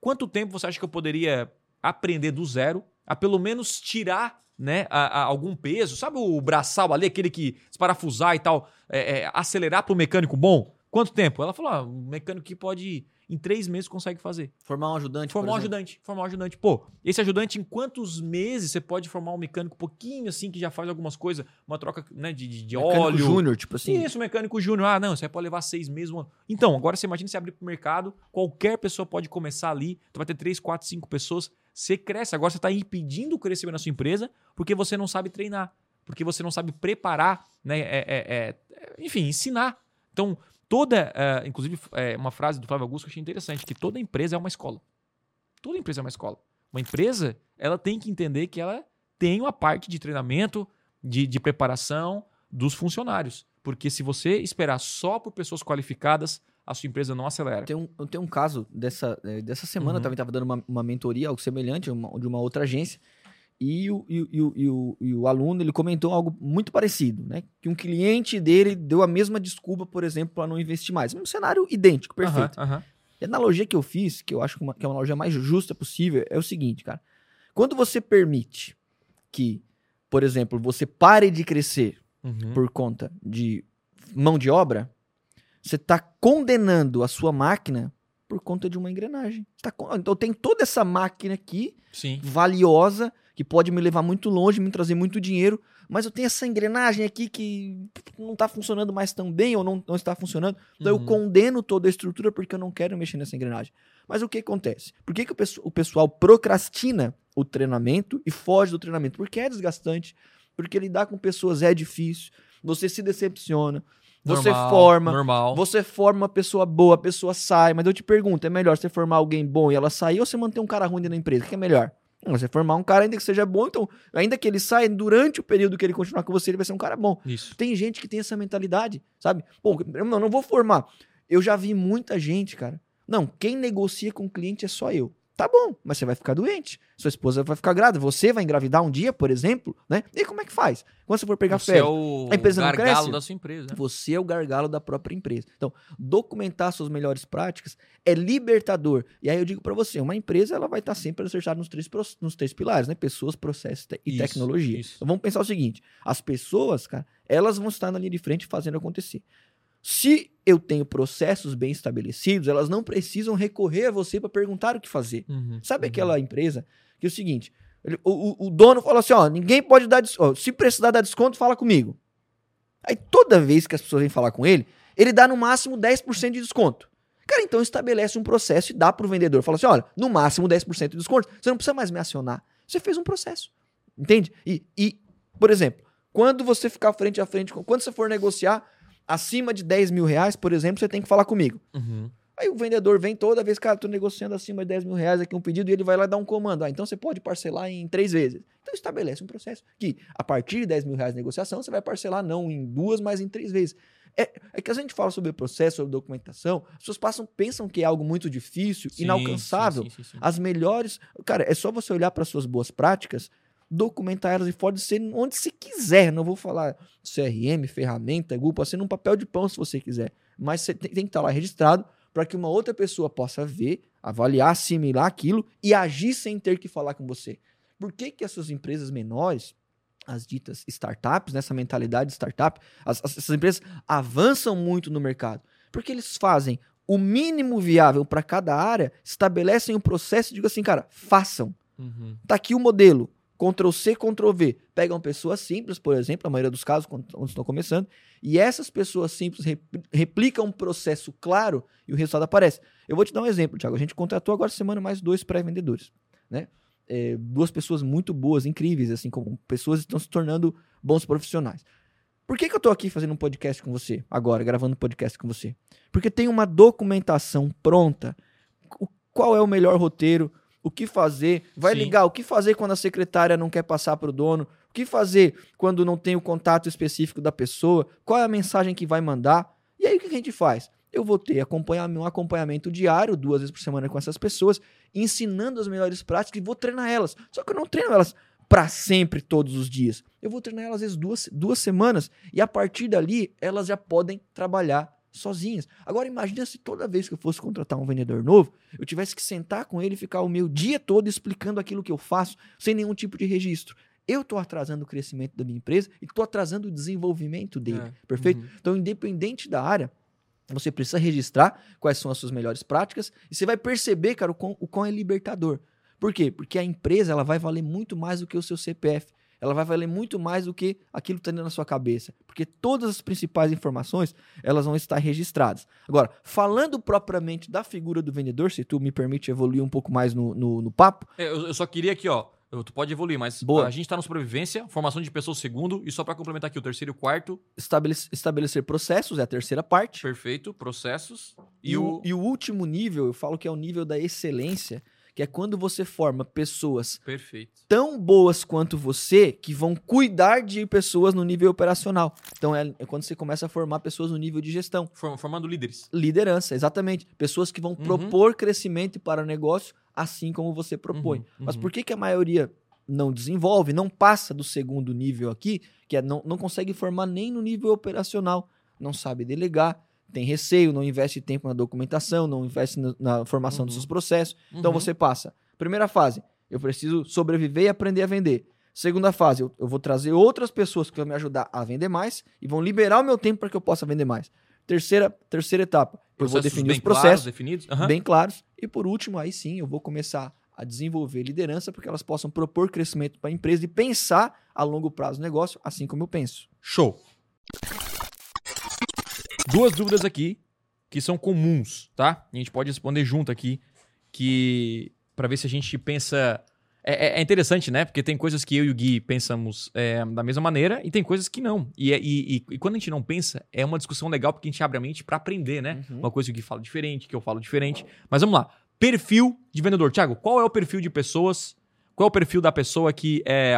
Quanto tempo você acha que eu poderia aprender do zero a pelo menos tirar né, a- a- algum peso? Sabe o braçal ali, aquele que desparafusar e tal, é, é, acelerar para o mecânico bom? Quanto tempo? Ela falou: ah, um mecânico que pode, em três meses, consegue fazer. Formar um ajudante. Formar um ajudante, formar um ajudante. Pô, esse ajudante, em quantos meses você pode formar um mecânico pouquinho assim, que já faz algumas coisas, uma troca né, de, de, de Mecânico óleo. júnior, tipo assim. Isso, mecânico júnior. Ah, não, você pode levar seis meses, um ano. Então, agora você imagina você abrir pro mercado, qualquer pessoa pode começar ali, tu vai ter três, quatro, cinco pessoas, você cresce. Agora você está impedindo o crescimento da sua empresa porque você não sabe treinar, porque você não sabe preparar, né? é- é- é, enfim, ensinar. Então, toda, é, inclusive, é, uma frase do Flávio Augusto que eu achei interessante, que toda empresa é uma escola. Toda empresa é uma escola. Uma empresa, ela tem que entender que ela tem uma parte de treinamento, de, de preparação dos funcionários. Porque se você esperar só por pessoas qualificadas, a sua empresa não acelera. Tem um, eu tenho um caso dessa, eh, dessa semana, Uhum. eu também estava dando uma, uma mentoria, algo semelhante, uma- de uma outra agência, e o, e, o- e o, e, o, aluno ele comentou algo muito parecido, né? Que um cliente dele deu a mesma desculpa, por exemplo, para não investir mais. Um cenário idêntico, perfeito. Aham. E a analogia que eu fiz, que eu acho que, uma- que é uma analogia mais justa possível, é o seguinte, cara. Quando você permite que, por exemplo, você pare de crescer Uhum. por conta de mão de obra, você está condenando a sua máquina por conta de uma engrenagem. Tá então tem toda essa máquina aqui, Sim. valiosa, que pode me levar muito longe, me trazer muito dinheiro, mas eu tenho essa engrenagem aqui que não está funcionando mais tão bem ou não, não está funcionando. Então eu Uhum. condeno toda a estrutura porque eu não quero mexer nessa engrenagem. Mas o que acontece? Por que, que o, pesso- o pessoal procrastina o treinamento e foge do treinamento? Porque é desgastante, porque lidar com pessoas é difícil, você se decepciona, você Normal, forma, Normal. você forma uma pessoa boa, a pessoa sai, mas eu te pergunto, é melhor você formar alguém bom e ela sair ou você manter um cara ruim dentro da empresa? O que é melhor? Você formar um cara ainda que seja bom, então, ainda que ele saia, durante o período que ele continuar com você, ele vai ser um cara bom. Isso. Tem gente que tem essa mentalidade, sabe? Pô, eu não, não vou formar. Eu já vi muita gente, cara. Não, quem negocia com o cliente é só eu. Tá bom, mas você vai ficar doente. Sua esposa vai ficar grávida. Você vai engravidar um dia, por exemplo, né? E como é que faz? Quando você for pegar Você férias? é o A empresa não gargalo cresce? da sua empresa. né? Você é o gargalo da própria empresa. Então, documentar suas melhores práticas é libertador. E aí eu digo pra você, uma empresa ela vai estar sempre acertada nos três, nos três pilares, né? Pessoas, processos e Isso, tecnologia. isso. Então vamos pensar o seguinte: as pessoas, cara, elas vão estar na linha de frente fazendo acontecer. Se eu tenho processos bem estabelecidos, elas não precisam recorrer a você para perguntar o que fazer. Uhum, Sabe uhum. aquela empresa que é o seguinte: ele- o, o- o dono fala assim: ó, ninguém pode dar desconto. Se precisar dar desconto, fala comigo. Aí toda vez que as pessoas vêm falar com ele, ele dá no máximo 10% de desconto. Cara, então estabelece um processo e dá pro vendedor. Fala assim: olha, no máximo 10% de desconto. Você não precisa mais me acionar. Você fez um processo. Entende? E, e, por exemplo, quando você ficar frente a frente, com- quando você for negociar acima de 10 mil reais, por exemplo, você tem que falar comigo. Uhum. Aí o vendedor vem toda vez, cara, tô negociando acima de 10 mil reais aqui um pedido e ele vai lá dar um comando. Ah, então você pode parcelar em três vezes. Então estabelece um processo que a partir de 10 mil reais de negociação você vai parcelar não em duas, mas em três vezes. É, é que a gente fala sobre processo, sobre documentação, as pessoas passam, pensam que é algo muito difícil, Sim, inalcançável. sim, sim. As melhores. Cara, é só você olhar para suas boas práticas, documentar elas e pode ser onde você quiser. Não vou falar CRM, ferramenta, Google, pode ser num papel de pão se você quiser. Mas você tem, tem que estar lá registrado para que uma outra pessoa possa ver, avaliar, assimilar aquilo e agir sem ter que falar com você. Por que, que essas empresas menores, as ditas startups, nessa mentalidade de startup, as- as- essas empresas avançam muito no mercado? Porque eles fazem o mínimo viável para cada área, estabelecem um processo e digam assim, cara, façam. Uhum. Tá aqui o modelo. Ctrl C, Ctrl V. Pegam pessoas simples, por exemplo, a maioria dos casos, quando estão começando, e essas pessoas simples rep- replicam um processo claro e o resultado aparece. Eu vou te dar um exemplo, Thiago. A gente contratou agora semana mais dois pré-vendedores, né? É, duas pessoas muito boas, incríveis, assim, como pessoas que estão se tornando bons profissionais. Por que, que eu tô aqui fazendo um podcast com você, agora, gravando um podcast com você? Porque tem uma documentação pronta. O, qual é o melhor roteiro? O que fazer? Vai Sim. ligar? O que fazer quando a secretária não quer passar para o dono? O que fazer quando não tem o contato específico da pessoa? Qual é a mensagem que vai mandar? E aí o que a gente faz? Eu vou ter acompanhar- um acompanhamento diário, duas vezes por semana com essas pessoas, ensinando as melhores práticas e vou treinar elas. Só que eu não treino elas para sempre, todos os dias. Eu vou treinar elas às vezes duas, duas semanas e a partir dali elas já podem trabalhar sozinhas. Agora imagina se toda vez que eu fosse contratar um vendedor novo, eu tivesse que sentar com ele e ficar o meu dia todo explicando aquilo que eu faço sem nenhum tipo de registro. Eu estou atrasando o crescimento da minha empresa e estou atrasando o desenvolvimento dele. É. Perfeito? Uhum. Então, independente da área, você precisa registrar quais são as suas melhores práticas e você vai perceber, cara, o quão, o quão é libertador. Por quê? Porque a empresa ela vai valer muito mais do que o seu CPF. Ela vai valer muito mais do que aquilo que está da sua cabeça. Porque todas as principais informações, elas vão estar registradas. Agora, falando propriamente da figura do vendedor, se tu me permite evoluir um pouco mais no, no, no papo, É, eu, eu só queria aqui, ó. Tu pode evoluir, mas Boa. a gente tá no sobrevivência, formação de pessoas segundo, e só pra complementar aqui o terceiro e o quarto, estabelece- estabelecer processos é a terceira parte. perfeito, processos. E, E, o, o. e o último nível, eu falo que é o nível da excelência, que é quando você forma pessoas Perfeito. tão boas quanto você que vão cuidar de pessoas no nível operacional. Então é, é quando você começa a formar pessoas no nível de gestão. Form- Formando líderes. Liderança, exatamente. Pessoas que vão Uhum. propor crescimento para o negócio assim como você propõe. Uhum, Mas uhum. por que, que a maioria não desenvolve, não passa do segundo nível aqui, que é não, não consegue formar nem no nível operacional, não sabe delegar, tem receio, não investe tempo na documentação, não investe na, na formação dos Uhum. seus processos. Então Uhum. você passa. Primeira fase, eu preciso sobreviver e aprender a vender. Segunda fase, eu, eu vou trazer outras pessoas que vão me ajudar a vender mais e vão liberar o meu tempo para que eu possa vender mais. Terceira, terceira etapa, eu vou Processos definir os processos definidos. Aham. bem claros. E por último, aí sim, eu vou começar a desenvolver liderança para que elas possam propor crescimento para a empresa e pensar a longo prazo no negócio, assim como eu penso. Show. Duas dúvidas aqui que são comuns, tá? A gente pode responder junto aqui, que para ver se a gente pensa. É, é- é interessante, né? Porque tem coisas que eu e o Gui pensamos é, da mesma maneira e tem coisas que não. E, é- e- e- quando a gente não pensa, é uma discussão legal porque a gente abre a mente para aprender, né? Uhum. Uma coisa que o Gui fala diferente, que eu falo diferente. Mas vamos lá. Perfil de vendedor. Thiago, qual é o perfil de pessoas? Qual é o perfil da pessoa que é,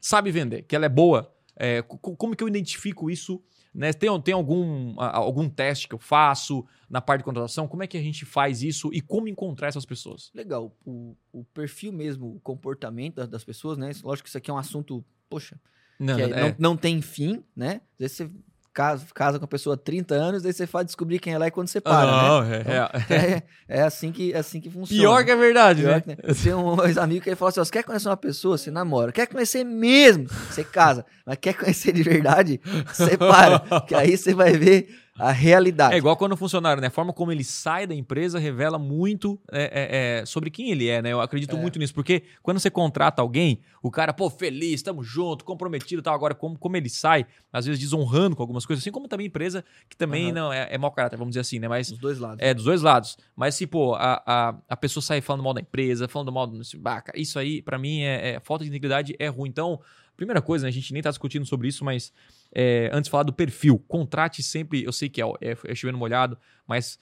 sabe vender, que ela é boa? É, co- como que eu identifico isso? Né? Tem, tem algum, algum teste que eu faço na parte de contratação? Como é que a gente faz isso e como encontrar essas pessoas? Legal, o, o perfil mesmo, o comportamento das, das pessoas, né? Lógico que isso aqui é um assunto, poxa, Não, é- é- não, não tem fim, né? Às vezes você casa, casa com a pessoa há 30 anos, daí você faz descobrir quem ela é quando você para, né? Não, é- é- É, é assim que, é assim que funciona. Pior que é verdade, Pior né? que? Eu tenho um ex-amigo que ele fala assim: ó, você quer conhecer uma pessoa, você namora. Quer conhecer mesmo, você casa. Mas quer conhecer de verdade, você para. que aí você vai ver a realidade. É igual quando o funcionário, né? A forma como ele sai da empresa revela muito é, é, é, sobre quem ele é, né? Eu acredito É. muito nisso, porque quando você contrata alguém, o cara, pô, feliz, tamo junto, comprometido e tal. Agora, como, como ele sai, às vezes desonrando com algumas coisas, assim como também empresa que também Aham. não é, é mau caráter, vamos dizer assim, né? Mas Dos dois lados. é, dos dois lados. Mas se, pô, a, a, a pessoa sai falando mal da empresa, falando mal do. Ah, isso aí, pra mim, é, é- falta de integridade é ruim. Então, primeira coisa, né, a gente nem tá discutindo sobre isso, mas é, antes de falar do perfil, contrate sempre. Eu sei que é, é, é chovendo molhado, mas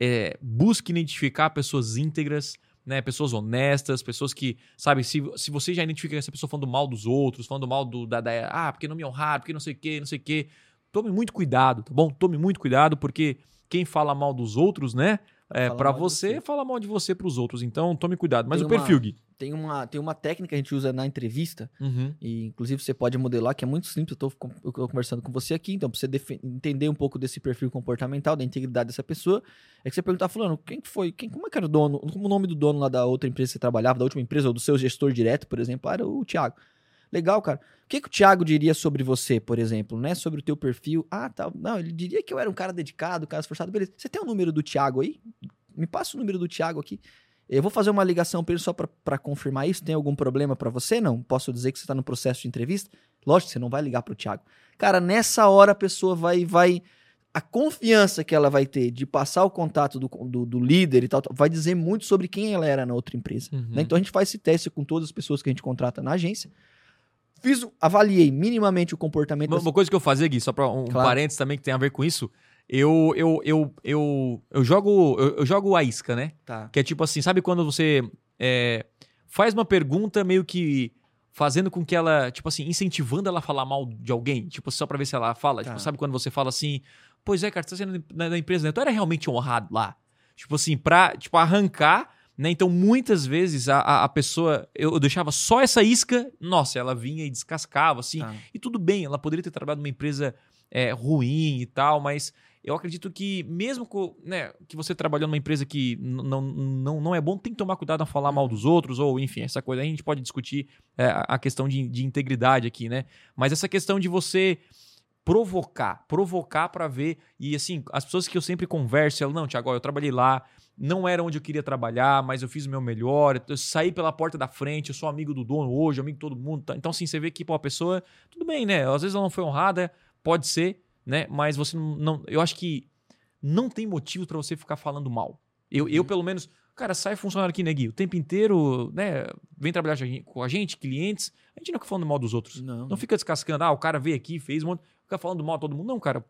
é, busque identificar pessoas íntegras. Né, pessoas honestas, pessoas que, sabe, se, se você já identifica essa pessoa falando mal dos outros, falando mal do, da, da- Ah, porque não me honraram, porque não sei o que, não sei o que. Tome muito cuidado, tá bom? Tome muito cuidado, porque quem fala mal dos outros, né? É, para você, você. fala mal de você pros outros. Então, tome cuidado. Mas Tem o perfil, uma- Gui. Tem, uma, tem uma técnica que a gente usa na entrevista, Uhum. e inclusive você pode modelar, que é muito simples. Eu tô conversando com você aqui, então, pra você entender um pouco desse perfil comportamental, da integridade dessa pessoa, é que você perguntar, fulano, quem que foi? Quem, como é que era o dono? Como o nome do dono lá da outra empresa que você trabalhava, da última empresa, ou do seu gestor direto, por exemplo, Ah, era o Thiago. Legal, cara. O que, que o Thiago diria sobre você, por exemplo, né? Sobre o teu perfil. Ah, tá. Não, ele diria que eu era um cara dedicado, um cara esforçado. Beleza. Você tem o número do Thiago aí? Me passa o número do Thiago aqui. Eu vou fazer uma ligação pra ele só pra- pra confirmar isso. Tem algum problema pra você? Não. Posso dizer que você tá no processo de entrevista? Lógico que você não vai ligar pro Thiago. Cara, nessa hora a pessoa vai. vai a confiança que ela vai ter de passar o contato do, do, do líder e tal, vai dizer muito sobre quem ela era na outra empresa. Uhum. né? Então a gente faz esse teste com todas as pessoas que a gente contrata na agência. Fiz, avaliei minimamente o comportamento Uma, dessa- uma coisa que eu fazia, Gui, só pra um Claro. parênteses também que tem a ver com isso. Eu, eu, eu, eu, eu jogo eu, eu jogo a isca, né? Tá. Que é tipo assim, sabe quando você é, faz uma pergunta meio que fazendo com que ela, tipo assim, incentivando ela a falar mal de alguém, tipo, só pra ver se ela fala. Tá. Tipo, sabe quando você fala assim, pois é, cara, você tá sendo na, na empresa, né? Tu era realmente honrado lá. Tipo assim, pra tipo, arrancar, né? Então, muitas vezes a, a, a pessoa, eu, eu deixava só essa isca, nossa, ela vinha e descascava, assim. Tá. E tudo bem, ela poderia ter trabalhado numa empresa é, ruim e tal, mas eu acredito que mesmo co- né, que você trabalhando numa empresa que não, não, não é bom, tem que tomar cuidado a falar mal dos outros, ou enfim, essa coisa. Aí a gente pode discutir é, a questão de, de integridade aqui, né? Mas essa questão de você provocar, provocar pra ver. E assim, as pessoas que eu sempre converso, elas, não, Tiago, eu trabalhei lá, não era onde eu queria trabalhar, mas eu fiz o meu melhor, eu saí pela porta da frente, eu sou amigo do dono hoje, amigo de todo mundo. tá? Então, assim, você vê que pô, a pessoa, tudo bem, né? Às vezes ela não foi honrada, pode ser, né? Mas você não. não- eu acho que não tem motivo pra você ficar falando mal. Eu, eu, pelo menos, cara, sai funcionário aqui, né, Gui? O tempo inteiro, né? Vem trabalhar com a gente, clientes. A gente não fica falando mal dos outros. Não. Não fica descascando, ah, o cara veio aqui, fez um monte. Fica falando mal a todo mundo. Não, cara.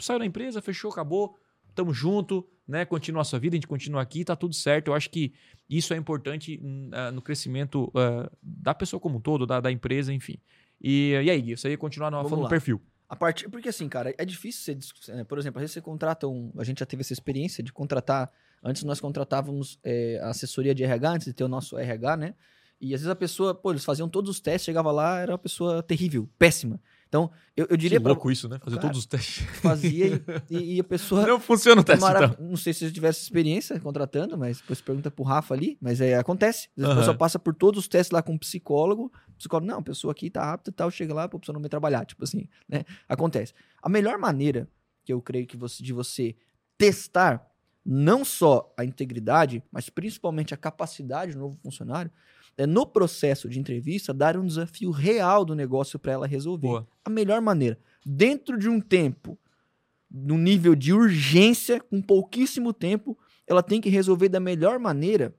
Saiu da empresa, fechou, acabou. Tamo junto, né? Continua a sua vida, a gente continua aqui, tá tudo certo. Eu acho que isso é importante ah, no crescimento ah, da pessoa como um todo, da, da empresa, enfim. E, e aí, Gui, você ia continuar falando lá. do perfil. A partir, porque assim, cara, é difícil você, é, por exemplo, às vezes você contrata um, a gente já teve essa experiência de contratar, antes nós contratávamos é, a assessoria de RH, antes de ter o nosso RH, né? E às vezes a pessoa, pô, eles faziam todos os testes, chegava lá, era uma pessoa terrível, péssima. Então, eu, eu diria que pra louco isso, né? Fazer todos os testes. fazia e, e- e a pessoa Não funciona o teste, Marav- então. Não sei se você tivesse experiência contratando, mas depois pergunta pro Rafa ali. Mas é, acontece. Às vezes Aham. A pessoa passa por todos os testes lá com um psicólogo. O psicólogo, não, a pessoa aqui tá apta e tal. Chega lá, pô, a pessoa não vai trabalhar. Tipo assim, né? Acontece. A melhor maneira que eu creio que você, de você testar não só a integridade, mas principalmente a capacidade do novo funcionário, é no processo de entrevista dar um desafio real do negócio para ela resolver Boa. a melhor maneira. Dentro de um tempo, num nível de urgência, com pouquíssimo tempo, ela tem que resolver da melhor maneira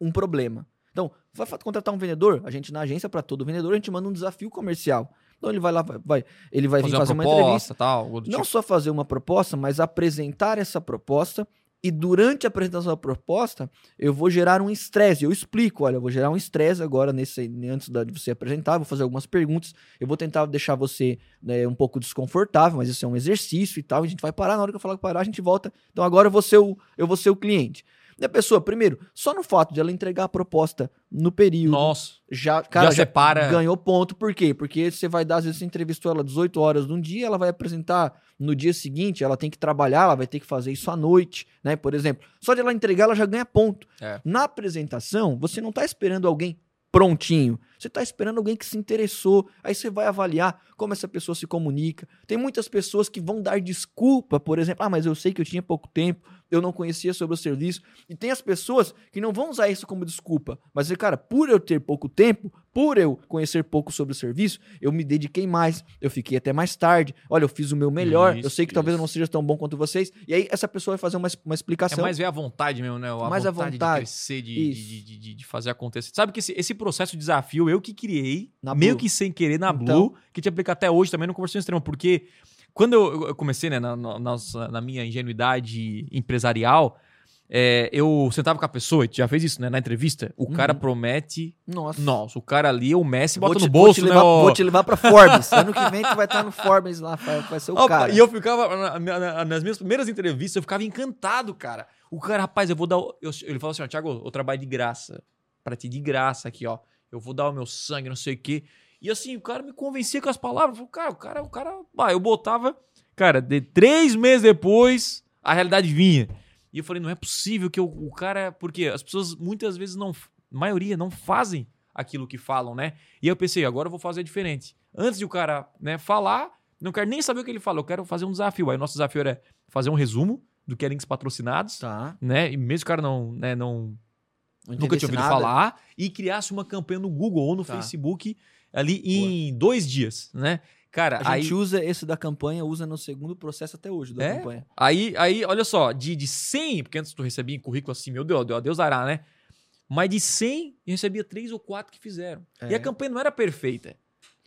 um problema. Então, vai contratar um vendedor, a gente na agência, para todo vendedor, a gente manda um desafio comercial. Então ele vai lá, vai, vai- ele vai vir fazer uma entrevista. tal. algo do Não tipo. só fazer uma proposta, mas apresentar essa proposta. E durante a apresentação da proposta, eu vou gerar um estresse. Eu explico, olha, eu vou gerar um estresse agora nesse antes de você apresentar, vou fazer algumas perguntas. Eu vou tentar deixar você né, um pouco desconfortável, mas isso é um exercício e tal. A gente vai parar na hora que eu falar que parar, a gente volta. Então agora eu vou ser o, eu vou ser o cliente. E a pessoa, primeiro, só no fato de ela entregar a proposta no período, Nossa. já, cara, já separa- ganhou ponto. Por quê? Porque você vai dar, às vezes você entrevistou ela 18 horas num dia, ela vai apresentar no dia seguinte, ela tem que trabalhar, ela vai ter que fazer isso à noite, né? Por exemplo. Só de ela entregar, ela já ganha ponto. É. Na apresentação, você não tá esperando alguém prontinho. Você tá esperando alguém que se interessou. Aí você vai avaliar como essa pessoa se comunica. Tem muitas pessoas que vão dar desculpa, por exemplo, ah, mas eu sei que eu tinha pouco tempo, eu não conhecia sobre o serviço. E tem as pessoas que não vão usar isso como desculpa, mas, cara, por eu ter pouco tempo, por eu conhecer pouco sobre o serviço, eu me dediquei mais, eu fiquei até mais tarde. Olha, eu fiz o meu melhor, eu Isso, sei que talvez eu não isso. seja tão bom quanto vocês. E aí essa pessoa vai fazer uma, uma É explicação. mais ver a vontade mesmo, né? A Mais a vontade, vontade. de crescer, Isso. de, de, de- de fazer acontecer. Sabe que esse, esse processo de desafio eu que criei, Na meio Blue. que sem querer na Então. Blue, que te aplica até hoje também no Conversão Extrema, porque quando eu, eu comecei, né, na, na, na minha ingenuidade empresarial, é, eu sentava com a pessoa, e tu já fez isso, né, na entrevista, o Uhum. cara promete, Nossa. nossa, o cara ali, o Messi Vou bota te- no vou bolso, te né? levar, ó. Vou te levar pra Forbes. ano que vem tu vai estar no Forbes lá, vai, ser o Opa, cara. E eu ficava, na- na- na- nas minhas primeiras entrevistas, eu ficava encantado, cara. O cara, rapaz, eu vou dar. eu- ele falou assim: ó, Thiago, eu trabalho de graça. Pra ti, de graça aqui, ó. Eu vou dar o meu sangue, não sei o quê. E assim, o cara me convencia com as palavras. Eu falei, cara, o cara, o cara. Ah, eu botava. Cara, de três meses depois, a realidade vinha. E eu falei, não é possível que o, o cara. Porque as pessoas muitas vezes não. Maioria não fazem aquilo que falam, né? E eu pensei, agora eu vou fazer diferente. Antes de o cara né, falar, não quero nem saber o que ele fala, eu quero fazer um desafio. Aí o nosso desafio era fazer um resumo do que é links patrocinados, Tá. né? E mesmo que o cara não, né, não Não nunca tinha ouvido nada. falar, e criasse uma campanha no Google ou no Tá. Facebook ali em dois dias, né? Cara, A aí, gente usa esse da campanha, usa no segundo processo até hoje da É? campanha. aí, aí, olha só, de, de 100, porque antes tu recebia em currículo assim, meu Deus, Deus, dará, né? Mas de 100, eu recebia 3 ou 4 que fizeram. É. E a campanha não era perfeita.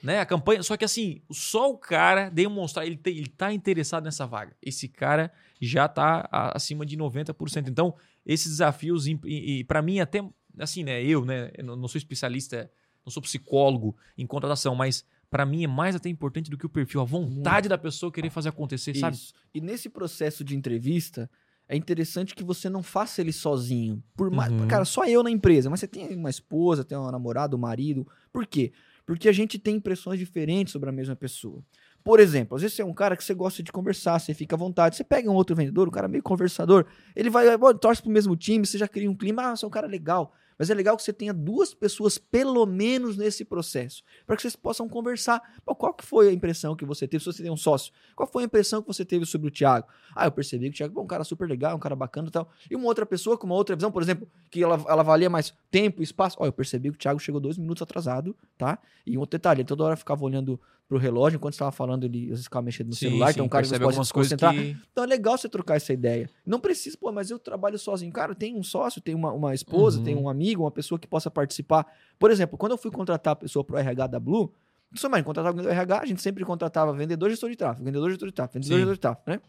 Né? A campanha, só que assim, só o cara demonstrar, ele, te- ele tá interessado nessa vaga. Esse cara já tá acima de 90%. Então, esses desafios, e, e para mim, até assim, né? Eu, né? Eu não sou especialista, não sou psicólogo em contratação, mas para mim é mais até importante do que o perfil, a vontade da pessoa querer fazer acontecer, sabe? Isso. E nesse processo de entrevista, é interessante que você não faça ele sozinho. Por mais, Uhum. Cara, só eu na empresa, mas você tem uma esposa, tem uma namorada, um marido. Por quê? Porque a gente tem impressões diferentes sobre a mesma pessoa. Por exemplo, às vezes você é um cara que você gosta de conversar, você fica à vontade. Você pega um outro vendedor, um cara meio conversador, ele vai, vai torce pro mesmo time, você já cria um clima, ah, você é um cara legal. Mas é legal que você tenha duas pessoas, pelo menos, nesse processo, para que vocês possam conversar. Qual que foi a impressão que você teve, se você tem um sócio? Qual foi a impressão que você teve sobre o Thiago? Ah, eu percebi que o Thiago é um cara super legal, um cara bacana e tal. E uma outra pessoa com uma outra visão, por exemplo, que ela, ela valia mais tempo espaço. Ó, eu percebi que o Thiago chegou dois minutos atrasado, tá? E um outro detalhe, toda hora ficava olhando pro relógio, enquanto estava falando, ele às vezes ficava mexendo no celular, então um cara que percebe pode se concentrar. que... Então é legal você trocar essa ideia. Não precisa, pô, mas eu trabalho sozinho. Cara, tem um sócio, tem uma, uma esposa, Uhum. tem um amigo, uma pessoa que possa participar. Por exemplo, quando eu fui contratar a pessoa pro RH da Blue, só mais, contratar alguém do RH, a gente sempre contratava vendedor, gestor de tráfego, vendedor, gestor de tráfego, vendedor, Sim. gestor de tráfego, né?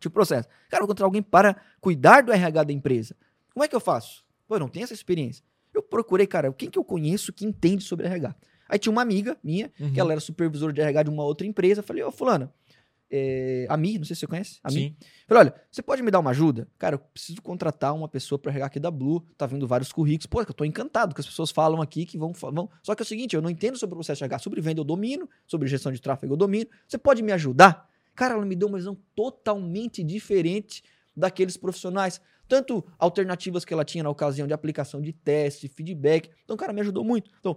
Tipo processo. Cara, eu vou contratar alguém para cuidar do RH da empresa. Como é que eu faço? Pô, eu não tenho essa experiência. Eu procurei, cara, quem que eu conheço que entende sobre RH? Aí tinha uma amiga minha, Uhum. que ela era supervisora de RH de uma outra empresa. Falei, ô, fulana, é, a Mi, não sei se você conhece, a Mi. Falei, olha, você pode me dar uma ajuda? Cara, eu preciso contratar uma pessoa para RH aqui da Blue, tá vindo vários currículos. Pô, que eu tô encantado que as pessoas falam aqui que vão, vão... Só que é o seguinte, eu não entendo sobre o processo de RH, sobre venda eu domino, sobre gestão de tráfego eu domino. Você pode me ajudar? Cara, ela me deu uma visão totalmente diferente daqueles profissionais. Tanto alternativas que ela tinha na ocasião de aplicação de teste, feedback. Então, cara, me ajudou muito. Então,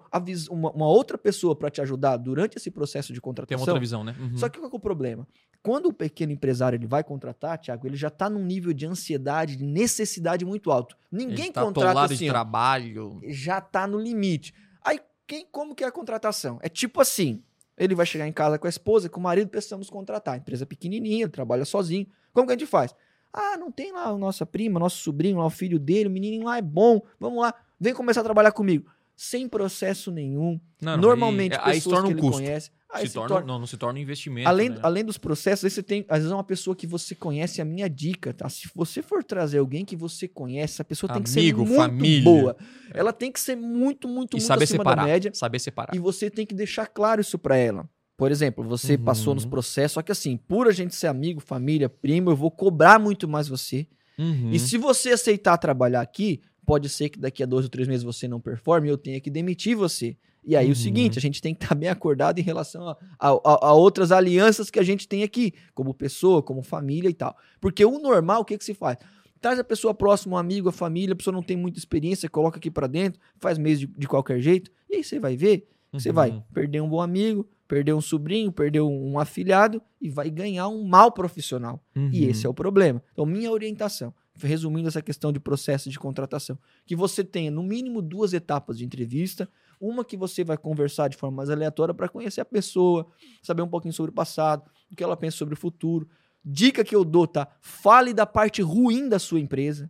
uma, uma outra pessoa para te ajudar durante esse processo de Tem contratação. uma outra visão, né? Uhum. Só que qual é o problema? Quando o pequeno empresário ele vai contratar, Thiago, ele já está num nível de ansiedade, de necessidade muito alto. Ninguém Ele tá contrata assim, de trabalho. já tá no limite. Aí, quem, como que é a contratação? É tipo assim, ele vai chegar em casa com a esposa, com o marido, precisamos contratar. Empresa pequenininha, ele trabalha sozinho. Como que a gente faz? Ah, não tem lá a nossa prima, nosso sobrinho, lá o filho dele, o menininho lá é bom, vamos lá, vem começar a trabalhar comigo. Sem processo nenhum. Não, não, Normalmente, aí, aí se pessoas torna que um ele custo. conhece. Aí se torna, Não, não se torna um investimento. Além, né? além dos processos, aí você tem, às vezes, é uma pessoa que você conhece, a minha dica, tá? Se você for trazer alguém que você conhece, essa pessoa tem que ser Amigo, muito família. boa. Ela tem que ser muito, muito, E muito saber acima separar. da média. Saber separar. E você tem que deixar claro isso pra ela. Por exemplo, você Uhum. passou nos processos, só que assim, por a gente ser amigo, família, primo, eu vou cobrar muito mais você. Uhum. E se você aceitar trabalhar aqui, pode ser que daqui a dois ou três meses você não performe e eu tenha que demitir você. E aí Uhum. o seguinte, a gente tem que estar bem acordado em relação a, a- a- outras alianças que a gente tem aqui, como pessoa, como família e tal. Porque o normal, o que, que se faz? Traz a pessoa próxima, um amigo, a família, a pessoa não tem muita experiência, coloca aqui pra dentro, faz mês de, de qualquer jeito, e aí você vai ver, você Uhum. vai perder um bom amigo, perder um sobrinho, perder um, afilhado e vai ganhar um mal profissional. E Uhum. esse é o problema. Então, minha orientação, resumindo essa questão de processo de contratação, que você tenha no mínimo duas etapas de entrevista, uma que você vai conversar de forma mais aleatória para conhecer a pessoa, saber um pouquinho sobre o passado, o que ela pensa sobre o futuro. Dica que eu dou, tá? Fale da parte ruim da sua empresa.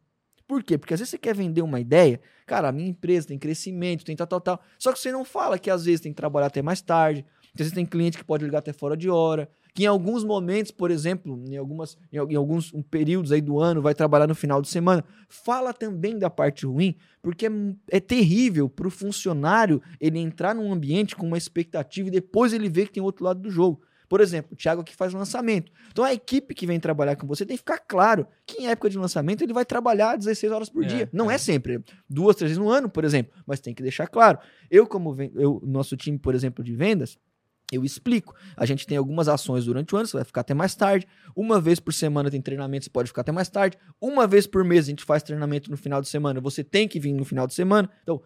Por quê? Porque às vezes você quer vender uma ideia, cara, a minha empresa tem crescimento, tem tal, tal, tal. Só que você não fala que às vezes tem que trabalhar até mais tarde, que às vezes tem cliente que pode ligar até fora de hora, que em alguns momentos, por exemplo, em, algumas, em, al- em alguns um, períodos aí do ano, vai trabalhar no final de semana. Fala também da parte ruim, porque é, é terrível para o funcionário ele entrar num ambiente com uma expectativa e depois ele ver que tem outro lado do jogo. Por exemplo, o Thiago aqui faz lançamento. Então a equipe que vem trabalhar com você tem que ficar claro que em época de lançamento ele vai trabalhar 16 horas por É, dia. Não é. é. sempre, duas, três vezes no ano, por exemplo, mas tem que deixar claro. Eu, como eu, nosso time, por exemplo, de vendas, eu explico. A gente tem algumas ações durante o ano, você vai ficar até mais tarde. Uma vez por semana tem treinamento, você pode ficar até mais tarde. Uma vez por mês a gente faz treinamento no final de semana, você tem que vir no final de semana. Então,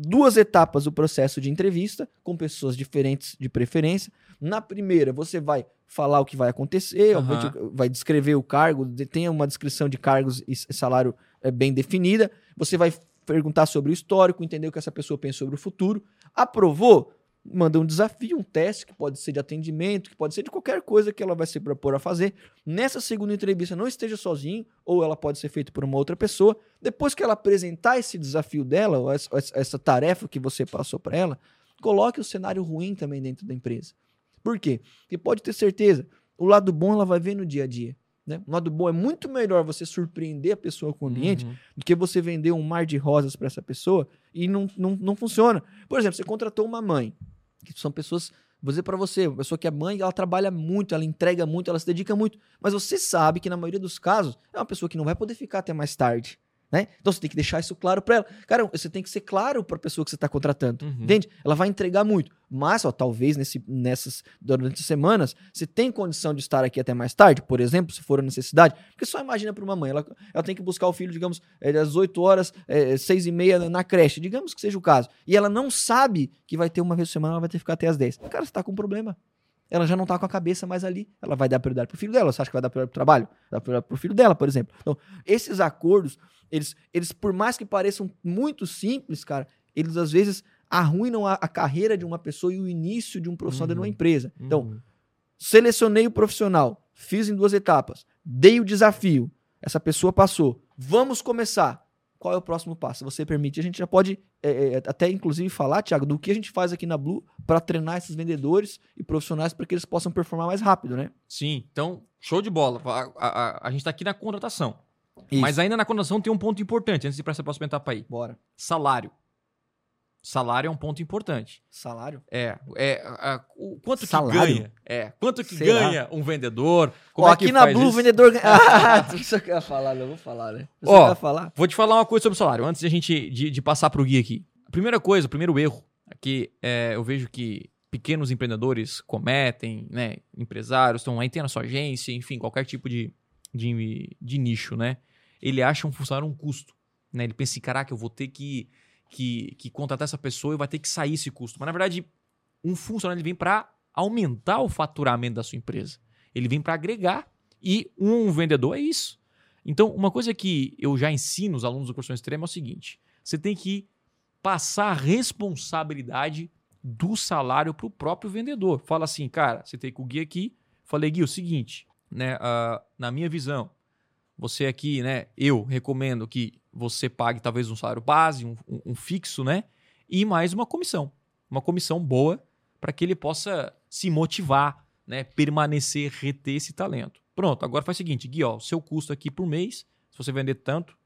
duas etapas do processo de entrevista, com pessoas diferentes de preferência. Na primeira, você vai falar o que vai acontecer, obviamente, vai descrever o cargo, tem uma descrição de cargos e salário é, bem definida. Você vai perguntar sobre o histórico, entender o que essa pessoa pensa sobre o futuro. Aprovou? Manda um desafio, um teste, que pode ser de atendimento, que pode ser de qualquer coisa que ela vai se propor a fazer. Nessa segunda entrevista, não esteja sozinho, ou ela pode ser feita por uma outra pessoa. Depois que ela apresentar esse desafio dela, ou essa, essa tarefa que você passou para ela, coloque o cenário ruim também dentro da empresa. Por quê? Porque pode ter certeza, o lado bom ela vai ver no dia a dia. Né? O lado bom é muito melhor você surpreender a pessoa com o ambiente Uhum. do que você vender um mar de rosas para essa pessoa e não, não, não funciona. Por exemplo, você contratou uma mãe, que são pessoas, vou dizer para você, uma pessoa que é mãe, ela trabalha muito, ela entrega muito, ela se dedica muito, mas você sabe que na maioria dos casos é uma pessoa que não vai poder ficar até mais tarde. Né? Então você tem que deixar isso claro para ela. Cara, você tem que ser claro para a pessoa que você está contratando. Uhum. Entende? Ela vai entregar muito. Mas, ó, talvez nesse, nessas, durante as semanas, você tem condição de estar aqui até mais tarde, por exemplo, se for a necessidade. Porque só imagina para uma mãe, ela, ela tem que buscar o filho, digamos, é, às 8 horas, é, 6 e meia na creche, digamos que seja o caso. E ela não sabe que vai ter uma vez por semana, ela vai ter que ficar até as 10. Cara, você tá com um problema. Ela já não tá com a cabeça mais ali. Ela vai dar prioridade pro filho dela. Você acha que vai dar prioridade pro trabalho? Dá prioridade pro filho dela, por exemplo. Então, esses acordos, eles, eles por mais que pareçam muito simples, cara, eles às vezes arruinam a, a carreira de uma pessoa e o início de um profissional dentro de uma Uhum. empresa. Então, Uhum. selecionei o profissional, fiz em duas etapas, dei o desafio, essa pessoa passou. Vamos começar. Qual é o próximo passo? Se você permite, a gente já pode é, é, até inclusive falar, Thiago, do que a gente faz aqui na Blue para treinar esses vendedores e profissionais para que eles possam performar mais rápido, né? Sim, então, show de bola. A, a- a- gente tá aqui na contratação. Isso. Mas ainda na contratação tem um ponto importante, antes de ir para essa próxima etapa aí. Bora. Salário. Salário é um ponto importante. Salário? É, é a- a- o quanto Salário? que ganha? É, quanto que Será? ganha um vendedor? Como Ó, é que aqui na Blue o isso? vendedor ganha. Ah, tu só quer falar, não vou falar, né? Você Ó, falar? Vou te falar uma coisa sobre o salário, antes de a gente de, de passar pro guia aqui. A primeira coisa, o primeiro erro, que é, eu vejo que pequenos empreendedores cometem, né? Empresários, estão aí tem na sua agência, enfim, qualquer tipo de, de, de nicho, né? Ele acha um funcionário um custo. Né? Ele pensa assim, caraca, eu vou ter que, que, que contratar essa pessoa e vai ter que sair esse custo. Mas na verdade, um funcionário ele vem para aumentar o faturamento da sua empresa. Ele vem para agregar. E um vendedor é isso. Então, uma coisa que eu já ensino os alunos do curso extremo é o seguinte: você tem que passar a responsabilidade do salário para o próprio vendedor. Fala assim, cara, você tem com o Gui aqui. Falei, Gui, o seguinte, né? ah, na minha visão, você aqui, né? Eu recomendo que você pague talvez um salário base, um, um- fixo, né? E mais uma comissão. Uma comissão boa para que ele possa se motivar, né? Permanecer, reter esse talento. Pronto, agora faz o seguinte, Gui, ó, o seu custo aqui por mês, se você vender tanto,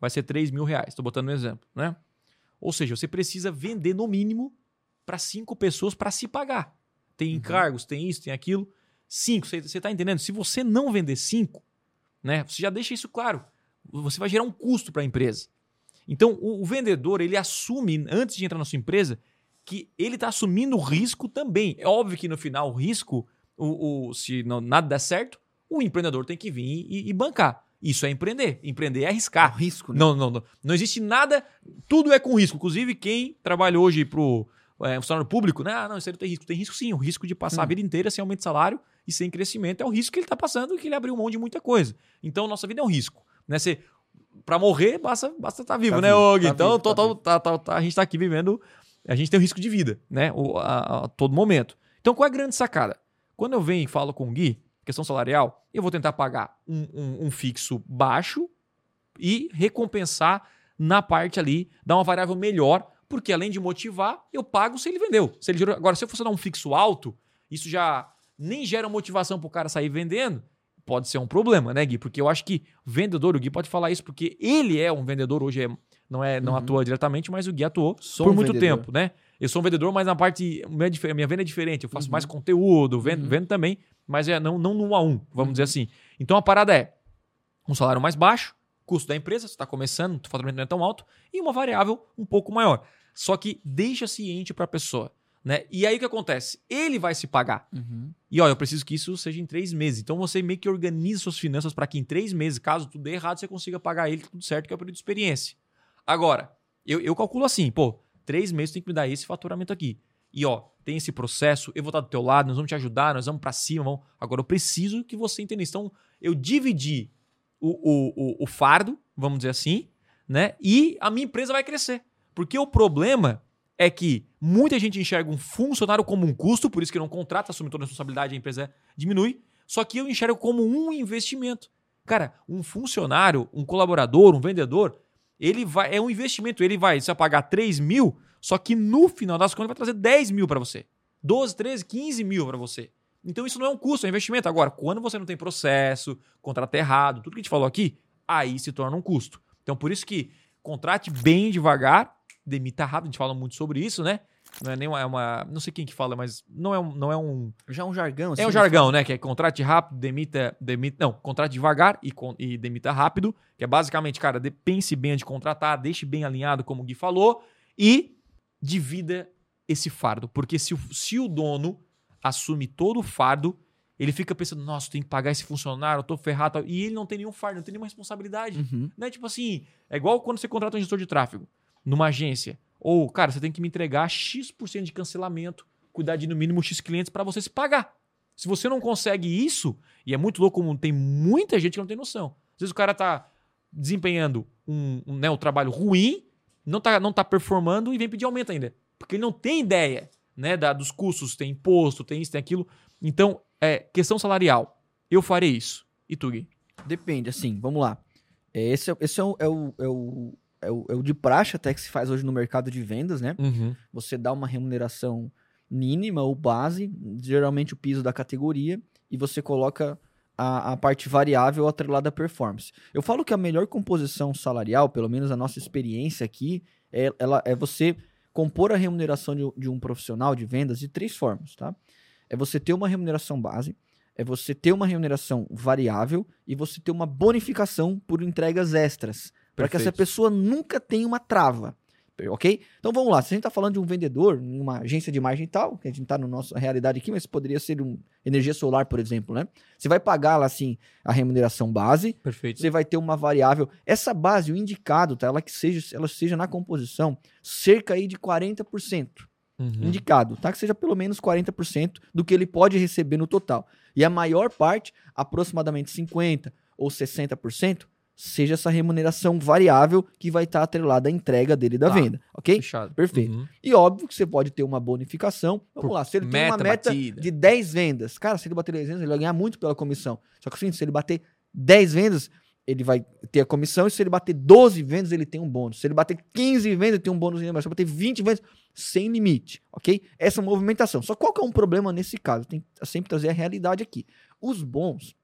vai ser 3 mil reais. Estou botando um exemplo, né? Ou seja, você precisa vender no mínimo para cinco pessoas para se pagar. Tem encargos, tem isso, tem aquilo. Cinco, você está entendendo? Se você não vender cinco, né? Você já deixa isso claro. Você vai gerar um custo para a empresa. Então, o, o vendedor, ele assume, antes de entrar na sua empresa, que ele está assumindo o risco também. É óbvio que no final, o risco, o, o- se não- nada der certo, o empreendedor tem que vir e, e bancar. Isso é empreender. Empreender é É arriscar. um risco, né? Não, não, não. Não existe nada. Tudo é com risco. Inclusive, quem trabalha hoje pro é, funcionário público, né? Ah, não, isso aí não tem risco. Tem risco sim. O risco de passar a Hum. vida inteira sem aumento de salário e sem crescimento é o risco que ele está passando e que ele abriu mão de muita coisa. Então, nossa vida é um risco. Né? Você, pra morrer, basta estar basta tá vivo, Tá né, vivo, Og? tá então, vivo, tô- tá vivo. tá- tá- tá- a gente tá aqui vivendo. A gente tem um risco de vida, né? O, a, a todo momento. Então, qual é a grande sacada? Quando eu venho e falo com o Gui, questão salarial, eu vou tentar pagar um, um- um fixo baixo e recompensar na parte ali, dar uma variável melhor, porque além de motivar, eu pago se ele vendeu. Se ele gerou... Agora, se eu fosse dar um fixo alto, isso já nem gera motivação pro cara sair vendendo, pode ser um problema, né, Gui? Porque eu acho que vendedor, o Gui pode falar isso, porque ele é um vendedor, hoje é- não, é, não Uhum. atua diretamente, mas o Gui atuou Sou por um muito vendedor. tempo, né? Eu sou um vendedor, mas na parte. Minha, minha venda é diferente. Eu faço Uhum. mais conteúdo, vendo, Uhum. vendo também, mas é não, não no um a um, vamos Uhum. dizer assim. Então a parada é um salário mais baixo, custo da empresa, você está começando, o faturamento não é tão alto, e uma variável um pouco maior. Só que deixa ciente para a pessoa. Né? E aí o que acontece? Ele vai se pagar. Uhum. E ó, eu preciso que isso seja em três meses. Então você meio que organiza suas finanças para que em três meses, caso tudo dê errado, você consiga pagar ele tudo certo, que é o período de experiência. Agora, eu, eu calculo assim, pô, três meses tem que me dar esse faturamento aqui. E ó, tem esse processo, eu vou estar do teu lado, nós vamos te ajudar, nós vamos para cima. Vamos... Agora eu preciso que você entenda isso. Então, eu dividi o, o, o, o fardo, vamos dizer assim, né? E a minha empresa vai crescer. Porque o problema é que muita gente enxerga um funcionário como um custo, por isso que não contrata, assume toda a responsabilidade, a empresa diminui. Só que eu enxergo como um investimento. Cara, um funcionário, um colaborador, um vendedor, ele vai é um investimento. Ele vai, vai pagar 3 mil, só que no final das contas vai trazer 10 mil para você. 12, 13, 15 mil para você. Então isso não é um custo, é um investimento. Agora, quando você não tem processo, contrato errado, tudo que a gente falou aqui, aí se torna um custo. Então por isso que contrate bem devagar, demita rápido, a gente fala muito sobre isso, né? Não é nem uma, é uma não sei quem que fala, mas não é um, não é um Já um jargão. é um jargão, né? Que é contrate rápido, demita, demita não, contrate devagar e, e demita rápido, que é basicamente, cara, de- pense bem antes de contratar, deixe bem alinhado, como o Gui falou, e divida esse fardo, porque se o, se o dono assume todo o fardo, ele fica pensando, nossa, tem que pagar esse funcionário, eu tô ferrado, tal", e ele não tem nenhum fardo, não tem nenhuma responsabilidade. Uhum. Né? Tipo assim, é igual quando você contrata um gestor de tráfego numa agência. Ou, cara, você tem que me entregar X% de cancelamento, cuidar de no mínimo X clientes para você se pagar. Se você não consegue isso, e é muito louco como tem muita gente que não tem noção. Às vezes o cara tá desempenhando um, um, né, um trabalho ruim, não tá, não tá performando e vem pedir aumento ainda. Porque ele não tem ideia né, da, dos custos, tem imposto, tem isso, tem aquilo. Então, é questão salarial. Eu farei isso. E tu, Gui? Depende, assim, vamos lá. É, Esse, é, esse é, o, é, o, é, o, é, o, é o de praxe até que se faz hoje no mercado de vendas, né? Você dá uma remuneração mínima ou base, geralmente o piso da categoria, e você coloca a, a parte variável atrelada à performance. Eu falo que a melhor composição salarial, pelo menos a nossa experiência aqui, é, ela, é você compor a remuneração de, de um profissional de vendas de três formas, tá? É você ter uma remuneração base, é você ter uma remuneração variável e você ter uma bonificação por entregas extras, para que essa pessoa nunca tenha uma trava. Ok? Então vamos lá. Se a gente está falando de um vendedor, em uma agência de margem e tal, que a gente está na nossa realidade aqui, mas poderia ser um energia solar, por exemplo, né? Você vai pagar lá assim a remuneração base, Perfeito. você vai ter uma variável. Essa base, o indicado, tá? Ela que seja, ela seja na composição, cerca aí de 40% Uhum. indicado, tá? Que seja pelo menos 40% do que ele pode receber no total. E a maior parte, aproximadamente 50% ou 60%, seja essa remuneração variável que vai estar atrelada à entrega dele da Tá. venda, ok? Fechado. Perfeito. Uhum. E óbvio que você pode ter uma bonificação. Vamos Por lá, se ele tem uma meta batida. de 10 vendas, cara, se ele bater 10 vendas, ele vai ganhar muito pela comissão. Só que assim, se ele bater 10 vendas, ele vai ter a comissão, e se ele bater 12 vendas, ele tem um bônus. Se ele bater 15 vendas, ele tem um bônus, mas se ele bater 20 vendas, sem limite, ok? Essa movimentação. Só qual que é um problema nesse caso? Tem que sempre trazer a realidade aqui. Os bons,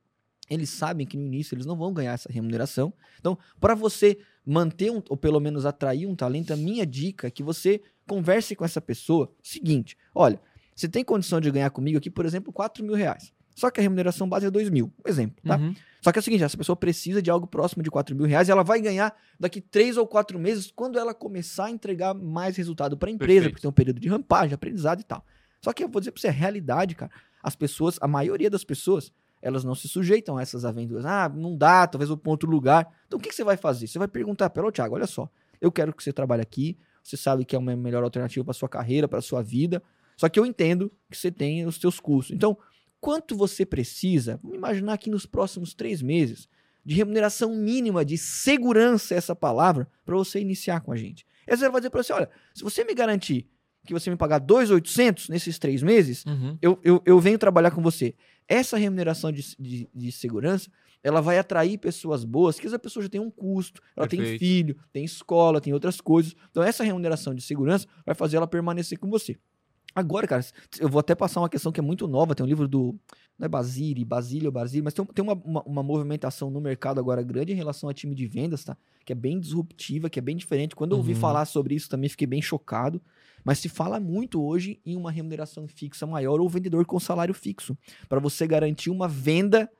eles sabem que no início eles não vão ganhar essa remuneração. Então, para você manter um, ou pelo menos atrair um talento, a minha dica é que você converse com essa pessoa. Seguinte, olha, você tem condição de ganhar comigo aqui, por exemplo, 4 mil reais. Só que a remuneração base é 2 mil. Um exemplo, tá? Uhum. Só que é o seguinte, essa pessoa precisa de algo próximo de 4 mil reais e ela vai ganhar daqui 3 ou 4 meses quando ela começar a entregar mais resultado para a empresa, Perfeito. porque tem um período de rampagem, aprendizado e tal. Só que eu vou dizer para você, é realidade, cara. As pessoas, a maioria das pessoas, elas não se sujeitam a essas aventuras. Ah, não dá, talvez vou para outro lugar. Então o que, que você vai fazer? Você vai perguntar, pelo Thiago, olha só, eu quero que você trabalhe aqui, você sabe que é uma melhor alternativa para sua carreira, para sua vida, só que eu entendo que você tem os seus custos. Então, quanto você precisa, vamos imaginar aqui nos próximos três meses, de remuneração mínima, de segurança, essa palavra, para você iniciar com a gente. E aí você vai dizer para você, olha, se você me garantir que você me pagar 2.800 nesses três meses, Uhum. eu, eu, eu venho trabalhar com você. Essa remuneração de, de, de segurança, ela vai atrair pessoas boas, que essa pessoa já tem um custo, ela tem Perfeito. filho, tem escola, tem outras coisas. Então, essa remuneração de segurança vai fazer ela permanecer com você. Agora, cara, eu vou até passar uma questão que é muito nova. Tem um livro do. Não é Basile, Basile ou Basile, mas tem, tem uma, uma, uma movimentação no mercado agora grande em relação a time de vendas, tá? Que é bem disruptiva, que é bem diferente. Quando eu ouvi Uhum. falar sobre isso também fiquei bem chocado. Mas se fala muito hoje em uma remuneração fixa maior ou vendedor com salário fixo, para você garantir uma venda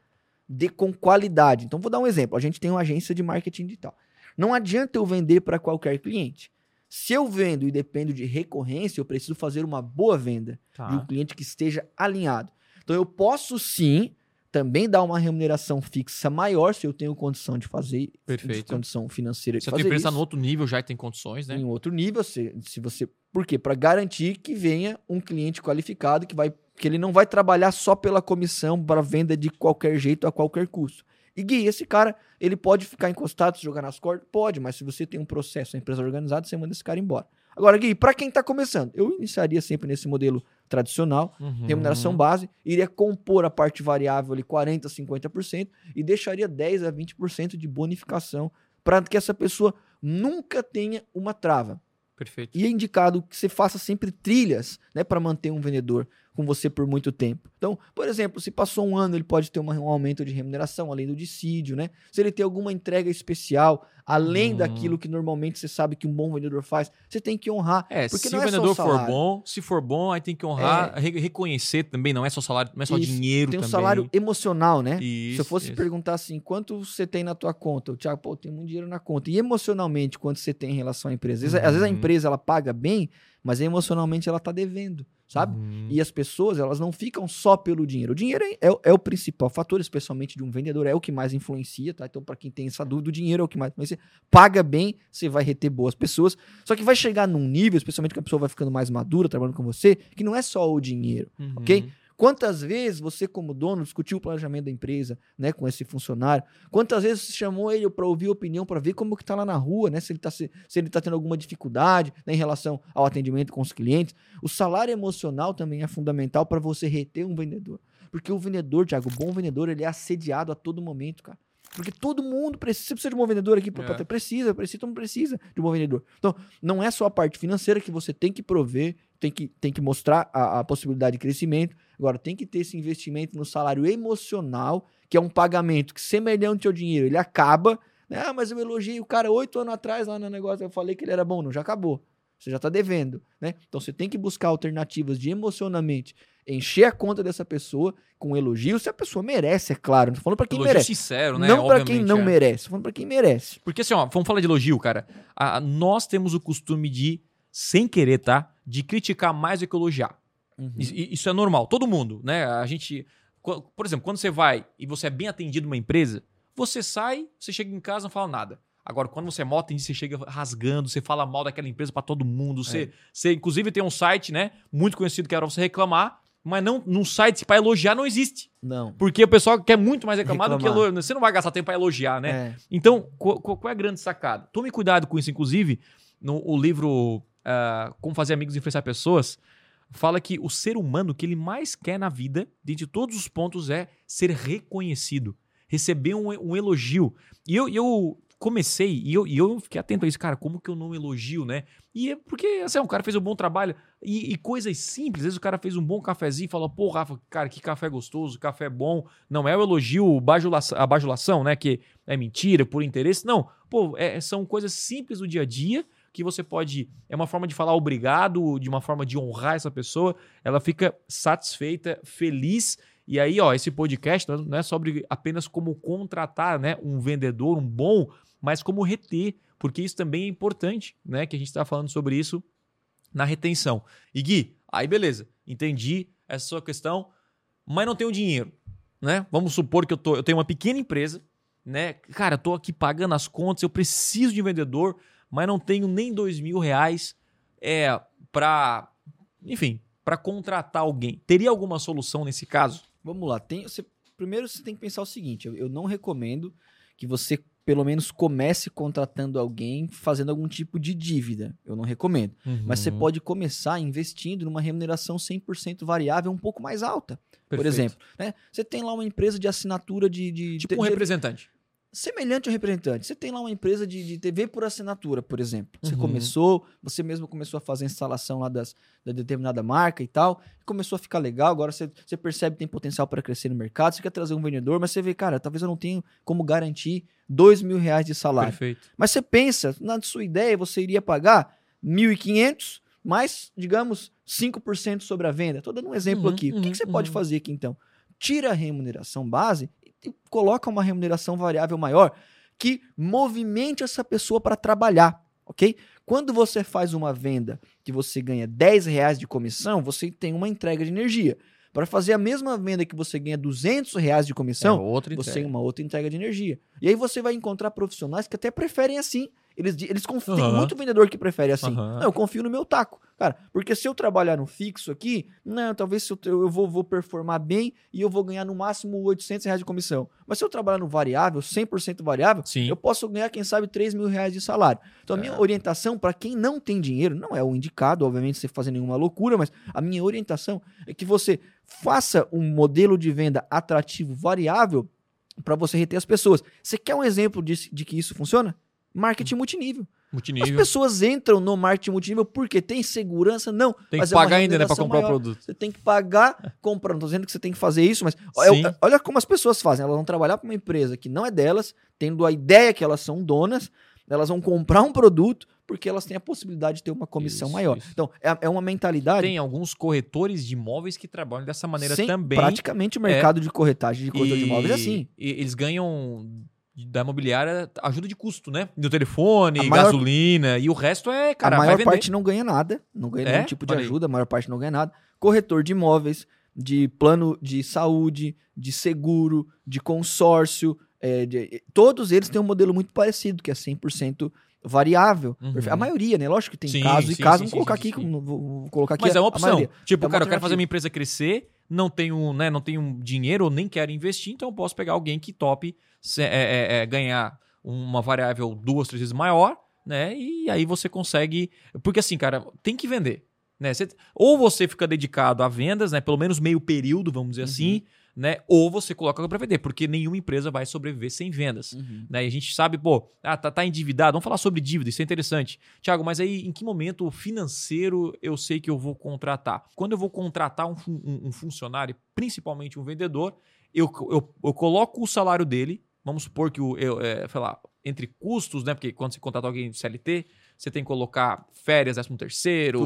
de com qualidade. Então vou dar um exemplo. A gente tem uma agência de marketing digital. Não adianta eu vender para qualquer cliente. Se eu vendo e dependo de recorrência, eu preciso fazer uma boa venda Tá. de um cliente que esteja alinhado. Então eu posso sim também dar uma remuneração fixa maior se eu tenho condição de fazer, Perfeito. condição financeira de Se a empresa no outro nível, já tem condições, né? em outro nível, se, se você, por quê? Para garantir que venha um cliente qualificado que vai que ele não vai trabalhar só pela comissão para venda de qualquer jeito a qualquer custo. E Gui, esse cara, ele pode ficar encostado, se jogar nas cordas? Pode, mas se você tem um processo, uma empresa organizada, você manda esse cara embora. Agora, Gui, para quem está começando, eu iniciaria sempre nesse modelo tradicional, Uhum. remuneração base, iria compor a parte variável ali 40%, 50% e deixaria 10% a 20% de bonificação para que essa pessoa nunca tenha uma trava. Perfeito. E é indicado que você faça sempre trilhas, né, para manter um vendedor com você por muito tempo. Então, por exemplo, se passou um ano, ele pode ter um aumento de remuneração, além do dissídio, né? Se ele tem alguma entrega especial, além Hum. daquilo que normalmente você sabe que um bom vendedor faz, você tem que honrar. É, Porque se o é vendedor for salário. bom, se for bom, aí tem que honrar, re- reconhecer também, não é só salário, não é só Isso. dinheiro Tem um também. salário emocional, né? Isso, Se eu fosse isso. perguntar assim, quanto você tem na tua conta? O Thiago, pô, tem muito dinheiro na conta. E emocionalmente, quanto você tem em relação à empresa? Às vezes, às vezes a Uhum. empresa ela paga bem, mas emocionalmente ela tá devendo, sabe? Uhum. E as pessoas, elas não ficam só pelo dinheiro. O dinheiro é, é- é o principal fator, especialmente de um vendedor, é o que mais influencia, tá? Então, para quem tem essa dúvida, o dinheiro é o que mais influencia. Paga bem, você vai reter boas pessoas. Só que vai chegar num nível, especialmente que a pessoa vai ficando mais madura, trabalhando com você, que não é só o dinheiro. Uhum. ok? Quantas vezes você, como dono, discutiu o planejamento da empresa, né, com esse funcionário? Quantas vezes você chamou ele para ouvir a opinião, para ver como que tá lá na rua, né, se ele tá se, se ele tá tendo alguma dificuldade, né, em relação ao atendimento com os clientes? O salário emocional também é fundamental para você reter um vendedor. Porque o vendedor, Thiago, o bom vendedor, ele é assediado a todo momento, cara. Porque todo mundo precisa. Você precisa de um bom vendedor aqui? É. Precisa, precisa, todo mundo precisa de um bom vendedor. Então, não é só a parte financeira que você tem que prover, tem que, tem que mostrar a, a possibilidade de crescimento. Agora, tem que ter esse investimento no salário emocional, que é um pagamento que, semelhante ao dinheiro, ele acaba. Né? Ah, mas eu elogiei o cara oito anos atrás lá no negócio, eu falei que ele era bom. Não, já acabou. Você já está devendo. Né? Então, você tem que buscar alternativas de emocionalmente encher a conta dessa pessoa com elogio, se a pessoa merece, é claro. Não falando para quem Elogio merece. sincero, né? não para quem não é. merece. Falando para quem merece. Porque assim, ó, vamos falar de elogio, cara. Nós temos o costume de, sem querer, tá? De criticar mais do que elogiar. Isso, isso é normal, todo mundo, né? A gente. Por exemplo, quando você vai e você é bem atendido numa empresa, você sai, você chega em casa e não fala nada. Agora, quando você é mal atendido, você chega rasgando, você fala mal daquela empresa pra todo mundo. É. Você, você, inclusive, tem um site, né? Muito conhecido que era você reclamar, mas não num site pra elogiar não existe. Não. Porque o pessoal quer muito mais reclamar, do que Reclamar. elogiar. Você não vai gastar tempo pra elogiar, né? É. Então, qual, qual- é a grande sacada? Tome cuidado com isso. Inclusive, no o livro ah, Como Fazer Amigos e Influenciar Pessoas, fala que o ser humano, o que ele mais quer na vida, dentre todos os pontos, é ser reconhecido, receber um, um elogio. E eu, e eu comecei, e eu, e eu fiquei atento a isso, cara, como que eu não elogio, né? E é porque, assim, o cara fez um bom trabalho. E, e coisas simples, às vezes o cara fez um bom cafezinho e falou, pô, Rafa, cara, que café gostoso, café bom. Não é o elogio, a bajulação, né? Que é mentira, por interesse. Não, pô, é- são coisas simples do dia a dia que você pode. É uma forma de falar obrigado, de uma forma de honrar essa pessoa. Ela fica satisfeita, feliz. E aí, ó, esse podcast não é- é sobre apenas como contratar, né, um vendedor, um bom, mas como reter, porque isso também é importante, né, que a gente está falando sobre isso na retenção. E Gui, aí beleza, entendi essa sua questão, mas não tenho dinheiro, né? Vamos supor que eu, tô, eu tenho uma pequena empresa, né? Cara, eu tô aqui pagando as contas, eu preciso de um vendedor, mas não tenho nem dois mil reais é, para, enfim, para contratar alguém. Teria alguma solução nesse caso? Vamos lá. Tem, você, primeiro você tem que pensar o seguinte: eu, eu não recomendo que você, pelo menos, comece contratando alguém fazendo algum tipo de dívida. Eu não recomendo. Mas você Uhum. pode começar investindo numa remuneração 100% variável um pouco mais alta. Por Perfeito. exemplo, né? Você tem lá uma empresa de assinatura de. de tipo de- um representante. Semelhante ao representante. Você tem lá uma empresa de, de TV por assinatura, por exemplo. Você Uhum. começou, você mesmo começou a fazer a instalação lá das, da determinada marca e tal, começou a ficar legal, agora você, você percebe que tem potencial para crescer no mercado, você quer trazer um vendedor, mas você vê, cara, talvez eu não tenha como garantir dois mil reais de salário. Perfeito. Mas você pensa, na sua ideia, você iria pagar 1.500 mais, digamos, 5% sobre a venda. Estou dando um exemplo Uhum, aqui. o que, uhum, que você pode uhum. fazer aqui, então? Tira a remuneração base e coloca uma remuneração variável maior que movimente essa pessoa para trabalhar, ok? Quando você faz uma venda que você ganha 10 reais de comissão, você tem uma entrega de energia. Para fazer a mesma venda que você ganha 200 reais de comissão, é outra você tem uma outra entrega de energia. E aí você vai encontrar profissionais que até preferem assim Eles, eles confiam. Tem Aham. muito vendedor que prefere assim. Aham. Não, eu confio no meu taco. Cara, porque se eu trabalhar no fixo aqui, não, talvez se eu, eu vou, vou performar bem e eu vou ganhar no máximo 800 reais de comissão. Mas se eu trabalhar no variável, 100% variável, Sim. eu posso ganhar, quem sabe, 3 mil reais de salário. Então, a minha É. orientação para quem não tem dinheiro, não é o indicado, obviamente, você fazer nenhuma loucura, mas a minha orientação é que você faça um modelo de venda atrativo variável para você reter as pessoas. Você quer um exemplo de, de que isso funciona? Marketing multinível. As Multinível. pessoas entram no marketing multinível porque tem segurança? Não. Tem que é pagar ainda, né, pra comprar o maior. produto. Você tem que pagar comprando. Não tô dizendo que você tem que fazer isso, mas olha, olha como as pessoas fazem. Elas vão trabalhar para uma empresa que não é delas, tendo a ideia que elas são donas, elas vão comprar um produto porque elas têm a possibilidade de ter uma comissão Isso, maior. isso. Então, é, é uma mentalidade. Tem alguns corretores de imóveis que trabalham dessa maneira também. Praticamente o mercado de corretagem de corretor de imóveis é assim. E eles ganham da imobiliária ajuda de custo, né? Do telefone, maior- gasolina e o resto é, cara, a maior parte não ganha nada, não ganha É? nenhum tipo de ajuda, a maior parte não ganha nada. Corretor de imóveis, de plano de saúde, de seguro, de consórcio, é, de- todos eles têm um modelo muito parecido, que é 100% variável. Uhum. A maioria, né? Lógico que tem Sim, casos e sim, casos, sim, vamos colocar aqui, vou, colocar aqui Mas a, é uma opção. Tipo, É uma cara, eu quero fazer minha empresa crescer, não tenho, né, não tenho dinheiro ou nem quero investir, então eu posso pegar alguém que tope se- é, é, é, ganhar uma variável duas, três vezes maior, né? E aí você consegue. Porque assim, cara, tem que vender. Né? Você- ou você fica dedicado a vendas, né? Pelo menos meio período, vamos dizer Uhum. assim, né? Ou você coloca para vender, porque nenhuma empresa vai sobreviver sem vendas. Uhum. né? E a gente sabe, pô, ah, tá, tá endividado. Vamos falar sobre dívida, isso é interessante. Tiago, mas aí em que momento financeiro eu sei que eu vou contratar? Quando eu vou contratar um, um- um funcionário, principalmente um vendedor, eu, eu, eu coloco o salário dele. Vamos supor que o, eu, é, sei lá, entre custos, né? Porque quando você contrata alguém de CLT, você tem que colocar férias, 13 terceiro,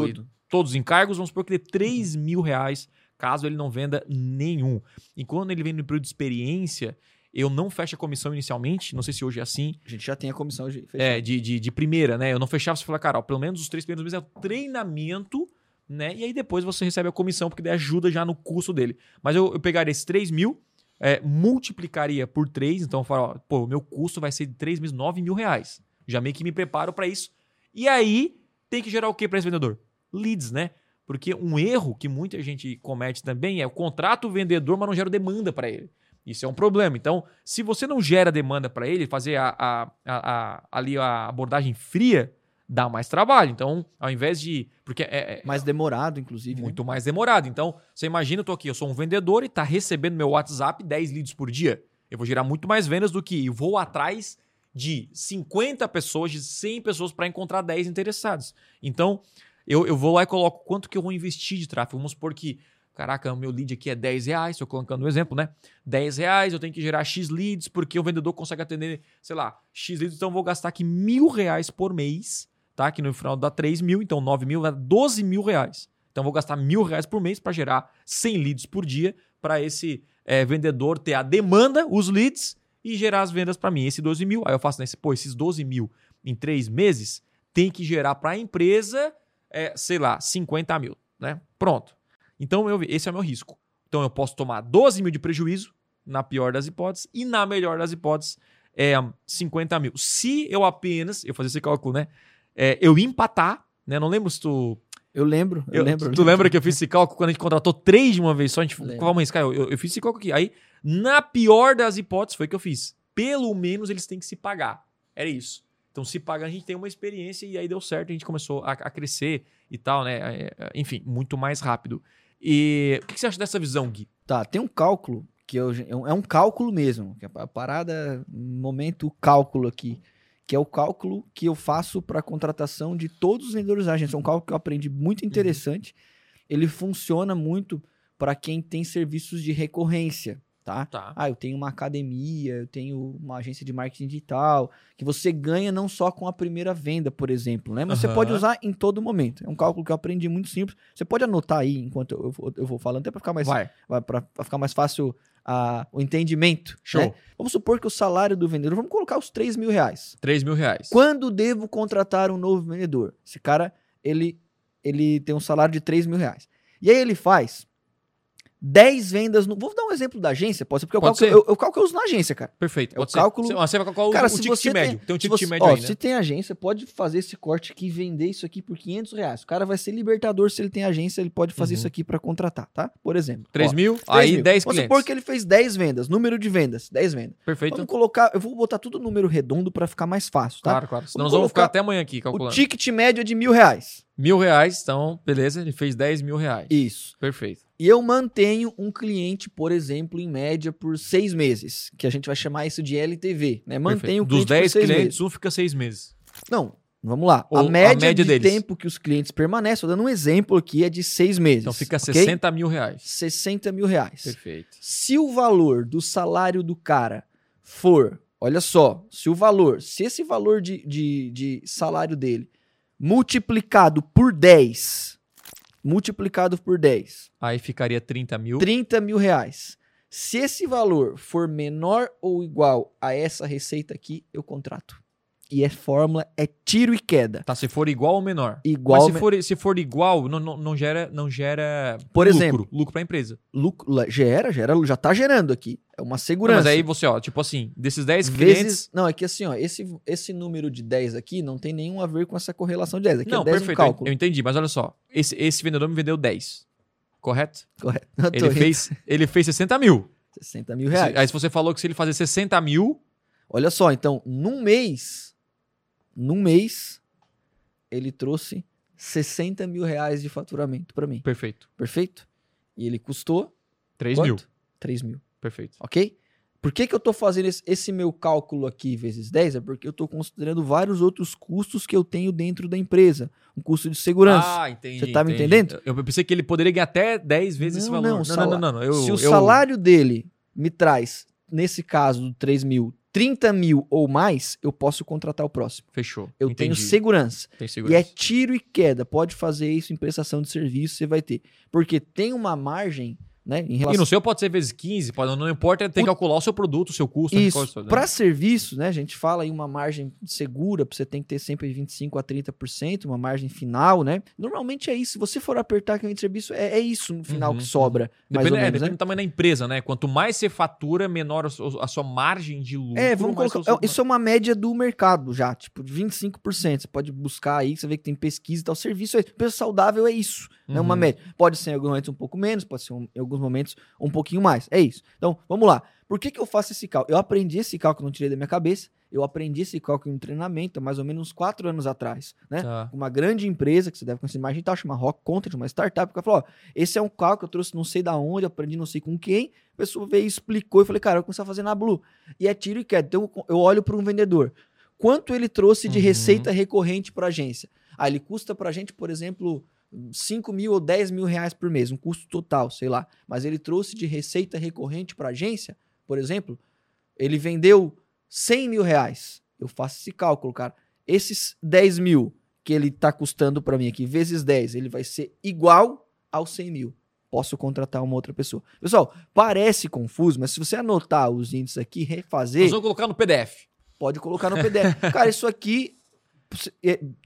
todos os encargos, vamos supor que dê 3 mil reais caso ele não venda nenhum. E quando ele vem no período de experiência, eu não fecho a comissão inicialmente, não sei se hoje é assim, A gente já tem a comissão de fechada. é, de, de, de primeira, né? Eu não fechava, você fala, cara, ó, pelo menos os três primeiros meses é o treinamento, né? E aí depois você recebe a comissão, porque daí ajuda já no custo dele. Mas eu, eu pegaria esses 3 mil, é, multiplicaria por 3, então eu falo, ó, pô, o meu custo vai ser de 3 meses, 9 mil reais. Já meio que me preparo para isso. E aí tem que gerar o que para esse vendedor? Leads, né? Porque um erro que muita gente comete também é o contrato o vendedor, mas não gera demanda para ele. Isso é um problema. Então, se você não gera demanda para ele, fazer a, a- a- ali a abordagem fria, dá mais trabalho. Então, ao invés de. Porque é, é Mais demorado, inclusive. né? muito mais demorado. Então, você imagina, eu tô aqui, eu sou um vendedor e tá recebendo meu WhatsApp 10 leads por dia. Eu vou gerar muito mais vendas do que eu vou atrás de 50 pessoas, de 100 pessoas para encontrar 10 interessados. Então, eu, eu vou lá e coloco quanto que eu vou investir de tráfego. Vamos supor que, caraca, o meu lead aqui é 10 reais, estou colocando um exemplo, né? 10 reais, eu tenho que gerar X leads, porque o vendedor consegue atender, sei lá, X leads, então eu vou gastar aqui mil reais por mês, tá? Que no final dá 3 mil, então 9 mil dá 12 mil reais. Então eu vou gastar mil reais por mês para gerar 100 leads por dia para esse eh, vendedor ter a demanda, os leads e gerar as vendas para mim. Esse 12 mil, aí eu faço nesse, pô, esses 12 mil em três meses tem que gerar para a empresa, eh, sei lá, 50 mil, né? Pronto. Então eu, esse é o meu risco. Então eu posso tomar 12 mil de prejuízo, na pior das hipóteses, e na melhor das hipóteses, é 50 mil. Se eu apenas, eu fazer esse cálculo, né? é, eu empatar, né? Não lembro se tu. Eu lembro, eu, eu- lembro. Tu lembra que eu fiz esse cálculo quando a gente contratou três de uma vez só? A gente vamos arriscar. Eu, eu, eu fiz esse cálculo aqui. Aí, na pior das hipóteses, foi o que eu fiz. Pelo menos eles têm que se pagar. Era isso. Então, se pagar, a gente tem uma experiência e aí deu certo, a gente começou a, a crescer e tal, né? É, é, Enfim, muito mais rápido. E o que que você acha dessa visão, Gui? Tá, tem um cálculo que eu, é um- é cálculo mesmo, que é a parada, momento cálculo aqui, que é o cálculo que eu faço para contratação de todos os vendedores da agência. É um cálculo que eu aprendi muito interessante. Ele funciona muito para quem tem serviços de recorrência, tá? Tá. Ah, eu tenho uma academia, eu tenho uma agência de marketing digital, que você ganha não só com a primeira venda, por exemplo, né? Mas você Aham. pode usar em todo momento. É um cálculo que eu aprendi muito simples. Você pode anotar aí enquanto eu, eu, eu vou falando, até para ficar mais Vai. vai para ficar mais fácil a- o entendimento. Show. né? Vamos supor que o salário do vendedor, vamos colocar os 3 mil reais. 3 mil reais. Quando devo contratar um novo vendedor? Esse cara, ele, ele tem um salário de 3 mil reais. E aí ele faz 10 vendas no. Vou dar um exemplo da agência, pode ser, porque eu Pode cálculo, ser. eu, eu cálculo eu uso na agência, cara. Perfeito. Pode o ser. cálculo- Você, você vai calcular Cara, o, se ticket médio. tem, Tem um ticket você- médio ó, aí, né? Se tem agência, pode fazer esse corte aqui e vender isso aqui por 500 reais. O cara vai ser libertador se ele tem agência, ele pode fazer Uhum. isso aqui pra contratar, tá? Por exemplo. 3 Ó, mil, 3 aí mil. 10 Vamos clientes. supor que ele fez 10 vendas, número de vendas, 10 vendas. Perfeito. Vamos colocar, eu vou botar tudo número redondo pra ficar mais fácil, tá? Claro, claro. Senão nós Vamos ficar até amanhã aqui O calculando. ticket médio é de mil reais. Mil reais, então, beleza. Ele fez 10 mil reais. Isso. Perfeito. E eu mantenho um cliente, por exemplo, em média por seis meses, que a gente vai chamar isso de LTV, né? Mantenho o Perfeito. Dos cliente 10 por seis clientes, meses. um fica 6 meses. Não, vamos lá. Ou a a média, média de deles. tempo que os clientes permanecem, tô dando um exemplo aqui, é de seis meses. Então fica ok? 60 mil reais. 60 mil reais. Perfeito. Se o valor do salário do cara for, olha só, se o valor, se esse valor de, de, de salário dele multiplicado por 10, multiplicado por 10, Aí ficaria 30 mil. 30 mil reais. Se esse valor for menor ou igual a essa receita aqui, eu contrato. E é fórmula, é tiro e queda. Tá, se for igual ou menor. Igual, Mas se for, se for igual, não, não, não gera, não gera Por lucro, exemplo, lucro pra empresa. lucro, gera, gera, já tá gerando aqui. É uma Não, segurança. mas aí você, ó, tipo assim, desses 10 clientes. vezes. Não, é que assim, ó, esse, esse número de 10 aqui não tem nenhum a ver com essa correlação de 10. Aqui Não, é 10 perfeito, no eu- entendi, mas olha só. Esse, esse vendedor me vendeu 10. Correto? Correto. Ele rindo. fez, ele fez 60 mil. 60 mil reais. Aí você falou que se ele fazer 60 mil, Olha só, então, num mês, num mês, ele trouxe 60 mil reais de faturamento pra mim. perfeito. Perfeito? E ele custou 3 quanto? mil. 3 mil. Perfeito. Ok? Por que, que eu tô fazendo esse, esse meu cálculo aqui vezes 10? É porque eu tô considerando vários outros custos que eu tenho dentro da empresa. Um custo de segurança. Ah, entendi. Você tá me entendendo? Eu eu pensei que ele poderia ganhar até 10 vezes esse Não, valor. não, Não, não, não, não. Eu, Se o eu- salário dele me traz, nesse caso do 3 mil, 30 mil ou mais, eu posso contratar o próximo. Fechou. Eu entendi. tenho segurança. Tem E segurança. é tiro e queda. Pode fazer isso em prestação de serviço, você vai ter. Porque tem uma margem, né, em E relação no seu pode ser vezes 15, pode, não importa, tem que O- calcular o seu produto, o seu custo. Isso. Isso. Né? Para serviço, né? A gente fala em uma margem segura, você tem que ter sempre 25 a 30%, uma margem final, né? Normalmente é isso. Se você for apertar que de serviço, é, é isso no final Uhum, que sobra, mais Depende, é, menos, depende né? do tamanho da empresa, né? Quanto mais você fatura, menor a sua, margem de lucro. É, vamos colocar. seu- é- Isso é uma média do mercado já, tipo, de 25%. Você pode buscar aí, você vê que tem pesquisa e tal. Serviço é preço saudável é isso. É uma Uhum. média. Pode ser em alguns momentos um pouco menos, pode ser um- em alguns momentos um pouquinho mais. É isso. Então, vamos lá. Por que, que eu faço esse cálculo? Eu aprendi esse cálculo, não tirei da minha cabeça. Eu aprendi esse cálculo em um treinamento há mais ou menos uns quatro anos atrás, né? Tá. Uma grande empresa que você deve conhecer mais digital, chama Rock Content, uma startup, que falou: ó, esse é um cálculo que eu trouxe não sei da onde, aprendi não sei com quem. A pessoa veio e explicou, eu falei, cara, eu vou começar a fazer na Blue. E é tiro e queda. Então eu olho para um vendedor. Quanto ele trouxe de Uhum. receita recorrente para a agência? Ah, ele custa para a gente, por exemplo, 5 mil ou 10 mil reais por mês, um custo total, sei lá. Mas ele trouxe de receita recorrente para a agência, por exemplo, ele vendeu 100 mil reais. Eu faço esse cálculo, cara. Esses 10 mil que ele tá custando para mim aqui, vezes 10, ele vai ser igual aos 100 mil. Posso contratar uma outra pessoa. Pessoal, parece confuso, mas se você anotar os índices aqui, refazer, Nós vamos colocar no PDF. pode colocar no PDF. Cara, isso aqui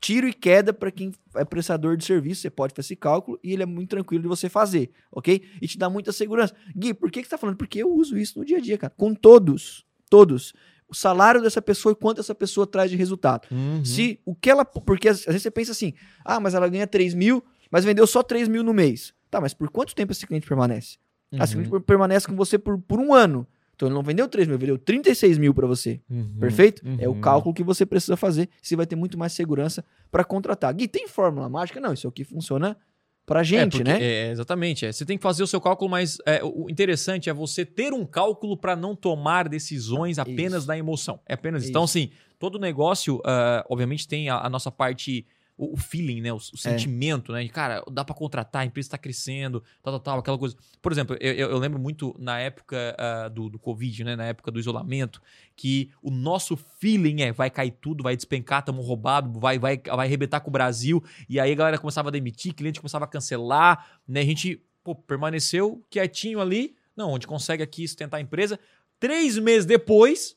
tiro e queda para quem é prestador de serviço. Você pode fazer esse cálculo e ele é muito tranquilo de você fazer, ok? E te dá muita segurança. Gui, por que, que você tá falando? Porque eu uso isso no dia a dia, cara. Com todos. Todos. O salário dessa pessoa e quanto essa pessoa traz de resultado. Uhum. Se o que ela. Porque às às vezes você pensa assim: ah, mas ela ganha 3 mil, mas vendeu só 3 mil no mês. Tá, mas por quanto tempo esse cliente permanece? Uhum. Esse cliente permanece com você por, por um ano. Então ele não vendeu 3 mil, vendeu 36 mil para você. Uhum. Perfeito? É o Uhum. cálculo que você precisa fazer. Você vai ter muito mais segurança para contratar. Gui, tem fórmula mágica? Não, isso aqui funciona pra É, gente, porque- né? é, exatamente. é. Você tem que fazer o seu cálculo, mas é, o interessante é você ter um cálculo para não tomar decisões apenas Isso. na emoção. É apenas isso. Então, assim, todo negócio, ah, obviamente, tem a, a nossa parte, o, feeling, né? O, É. o sentimento, né? De, cara, dá para contratar, a empresa está crescendo, tal, tal, tal, aquela coisa. Por exemplo, eu, eu- lembro muito na época ah, do, do Covid, né? Na época do isolamento, que o nosso feeling é vai cair tudo, vai despencar, estamos roubados, vai, vai, vai arrebentar com o Brasil. E aí a galera começava a demitir, cliente começava a cancelar, né? A gente pô, permaneceu quietinho ali, não, onde consegue aqui sustentar a empresa. Três meses depois,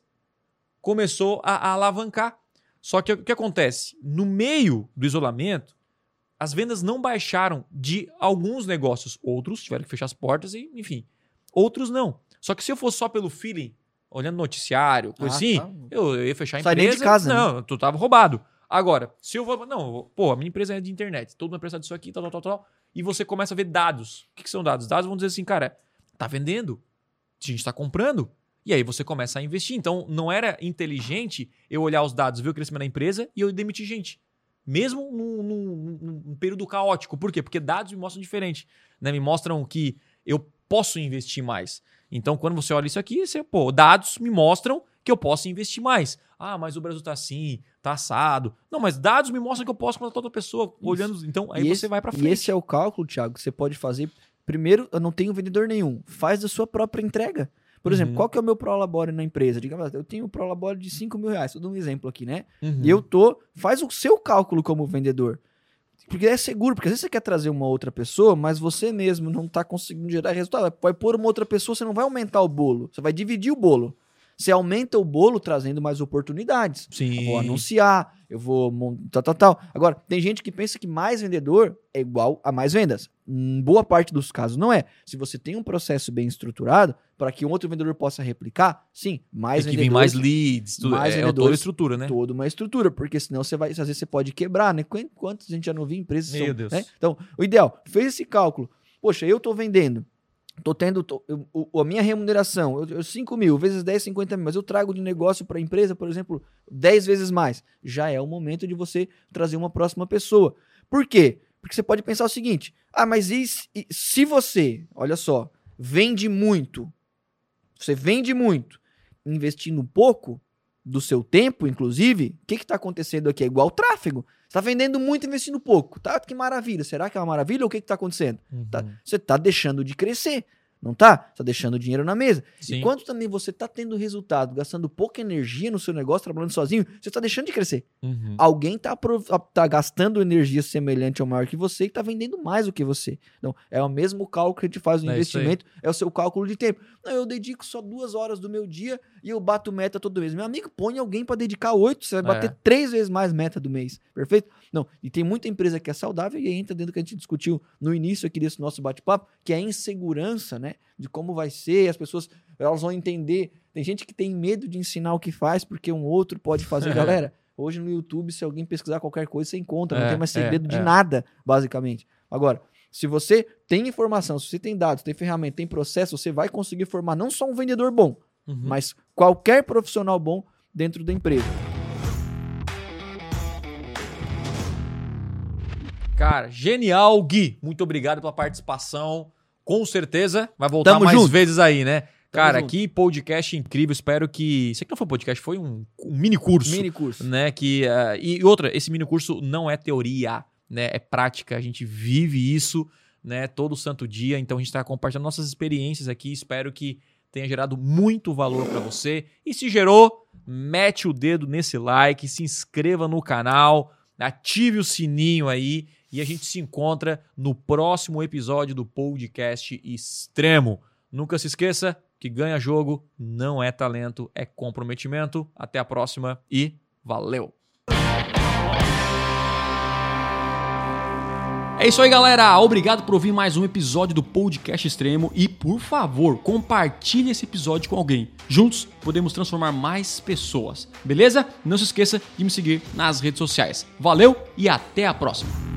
começou a, a alavancar. Só que o que acontece? No meio do isolamento, as vendas não baixaram de alguns negócios. Outros tiveram que fechar as portas e, enfim. Outros não. Só que se eu fosse só pelo feeling, olhando noticiário, coisa Ah, assim, tá. eu, eu ia fechar a Sai empresa. de casa, né? Não, tu tava roubado. Agora, se eu vou. Não, eu vou- pô, a minha empresa é de internet, todo mundo precisa disso aqui, tal, tal, tal, tal. E você começa a ver dados. O que, que são dados? Dados vão dizer assim, cara, tá vendendo, a gente tá comprando. E aí você começa a investir. Então, não era inteligente eu olhar os dados, ver o crescimento da empresa e eu demitir gente. Mesmo num, num- num- período caótico. Por quê? Porque dados me mostram diferente. Né? Me mostram que eu posso investir mais. Então, quando você olha isso aqui, você, pô, dados me mostram que eu posso investir mais. Ah, mas o Brasil tá assim, tá assado. Não, mas dados me mostram que eu posso contratar outra pessoa olhando. Então, aí E você esse- vai pra E frente. esse é o cálculo, Thiago, que você pode fazer. Primeiro, eu não tenho vendedor nenhum. Faz a sua própria entrega. Por exemplo, Uhum. qual que é o meu prolabore na empresa? Digamos, eu tenho um prolabore de 5 mil reais. Vou dar um exemplo aqui, né? Uhum. E eu tô. Faz o seu cálculo como vendedor. Porque é seguro, porque às vezes você quer trazer uma outra pessoa, mas você mesmo não tá conseguindo gerar resultado. Vai pôr uma outra pessoa, você não vai aumentar o bolo. Você vai dividir o bolo. Você aumenta o bolo trazendo mais oportunidades. Sim. Eu vou anunciar, eu vou montar, tal, tal, tal. Agora, tem gente que pensa que mais vendedor é igual a mais vendas. Em boa parte dos casos não é. Se você tem um processo bem estruturado, para que um outro vendedor possa replicar, sim, mais Tem que vir vendedores, mais leads, tudo. mais é, é toda vendedores, estrutura, né? toda uma estrutura, porque senão você vai, às vezes você pode quebrar, né? Quantos a gente já não viu empresas Meu são, Deus. né? Então, o ideal, fez esse cálculo. Poxa, eu tô vendendo, tô tendo tô- eu- a minha remuneração, eu, eu 5 mil vezes 10, 50 mil, mas eu trago de negócio para a empresa, por exemplo, 10 vezes mais. Já é o momento de você trazer uma próxima pessoa. Por quê? Porque você pode pensar o seguinte: ah, mas e, se- e se você, olha só, vende muito, você vende muito, investindo pouco do seu tempo, inclusive, o que está acontecendo aqui? É igual tráfego. Você está vendendo muito investindo pouco. Tá? Que maravilha. Será que é uma maravilha ou o que está acontecendo? Tá- Uhum. Você está deixando de crescer. Não tá? Você tá deixando dinheiro na mesa. Sim. Enquanto também você tá tendo resultado, gastando pouca energia no seu negócio, trabalhando sozinho, você tá deixando de crescer. Uhum. Alguém tá, apro- tá gastando energia semelhante ou maior que você e tá vendendo mais do que você. Então, é o mesmo cálculo que a gente faz no É investimento, é o seu cálculo de tempo. Não, eu dedico só duas horas do meu dia e eu bato meta todo mês. Meu amigo, põe alguém para dedicar oito, você vai É. bater três vezes mais meta do mês. Perfeito? Não, e tem muita empresa que é saudável e aí entra dentro do que a gente discutiu no início aqui desse nosso bate-papo, que é a insegurança, né? De como vai ser, as pessoas elas vão entender. Tem gente que tem medo de ensinar o que faz porque um outro pode fazer. Galera, hoje no YouTube, se alguém pesquisar qualquer coisa, você encontra, não É, tem mais é, segredo de é. nada, basicamente. Agora, se você tem informação, se você tem dados, tem ferramenta, tem processo, você vai conseguir formar não só um vendedor bom, Uhum. mas qualquer profissional bom dentro da empresa. Cara, genial, Gui. Muito obrigado pela participação. Com certeza vai voltar Tamo mais junto. vezes aí, né? Cara, junto. que podcast incrível. Espero que. Isso aqui não foi podcast, foi um, um mini curso. Mini curso. Né? Que, ah, e outra, esse mini curso não é teoria, né? É prática. A gente vive isso, né? Todo santo dia. Então a gente está compartilhando nossas experiências aqui. Espero que tenha gerado muito valor para você. E se gerou, mete o dedo nesse like, se inscreva no canal, ative o sininho aí e a gente se encontra no próximo episódio do podcast Extremo. Nunca se esqueça que ganha jogo não é talento, é comprometimento. Até a próxima e valeu! É isso aí, galera. Obrigado por ouvir mais um episódio do Podcast Extremo e, por favor, compartilhe esse episódio com alguém. Juntos podemos transformar mais pessoas. Beleza? Não se esqueça de me seguir nas redes sociais. Valeu e até a próxima.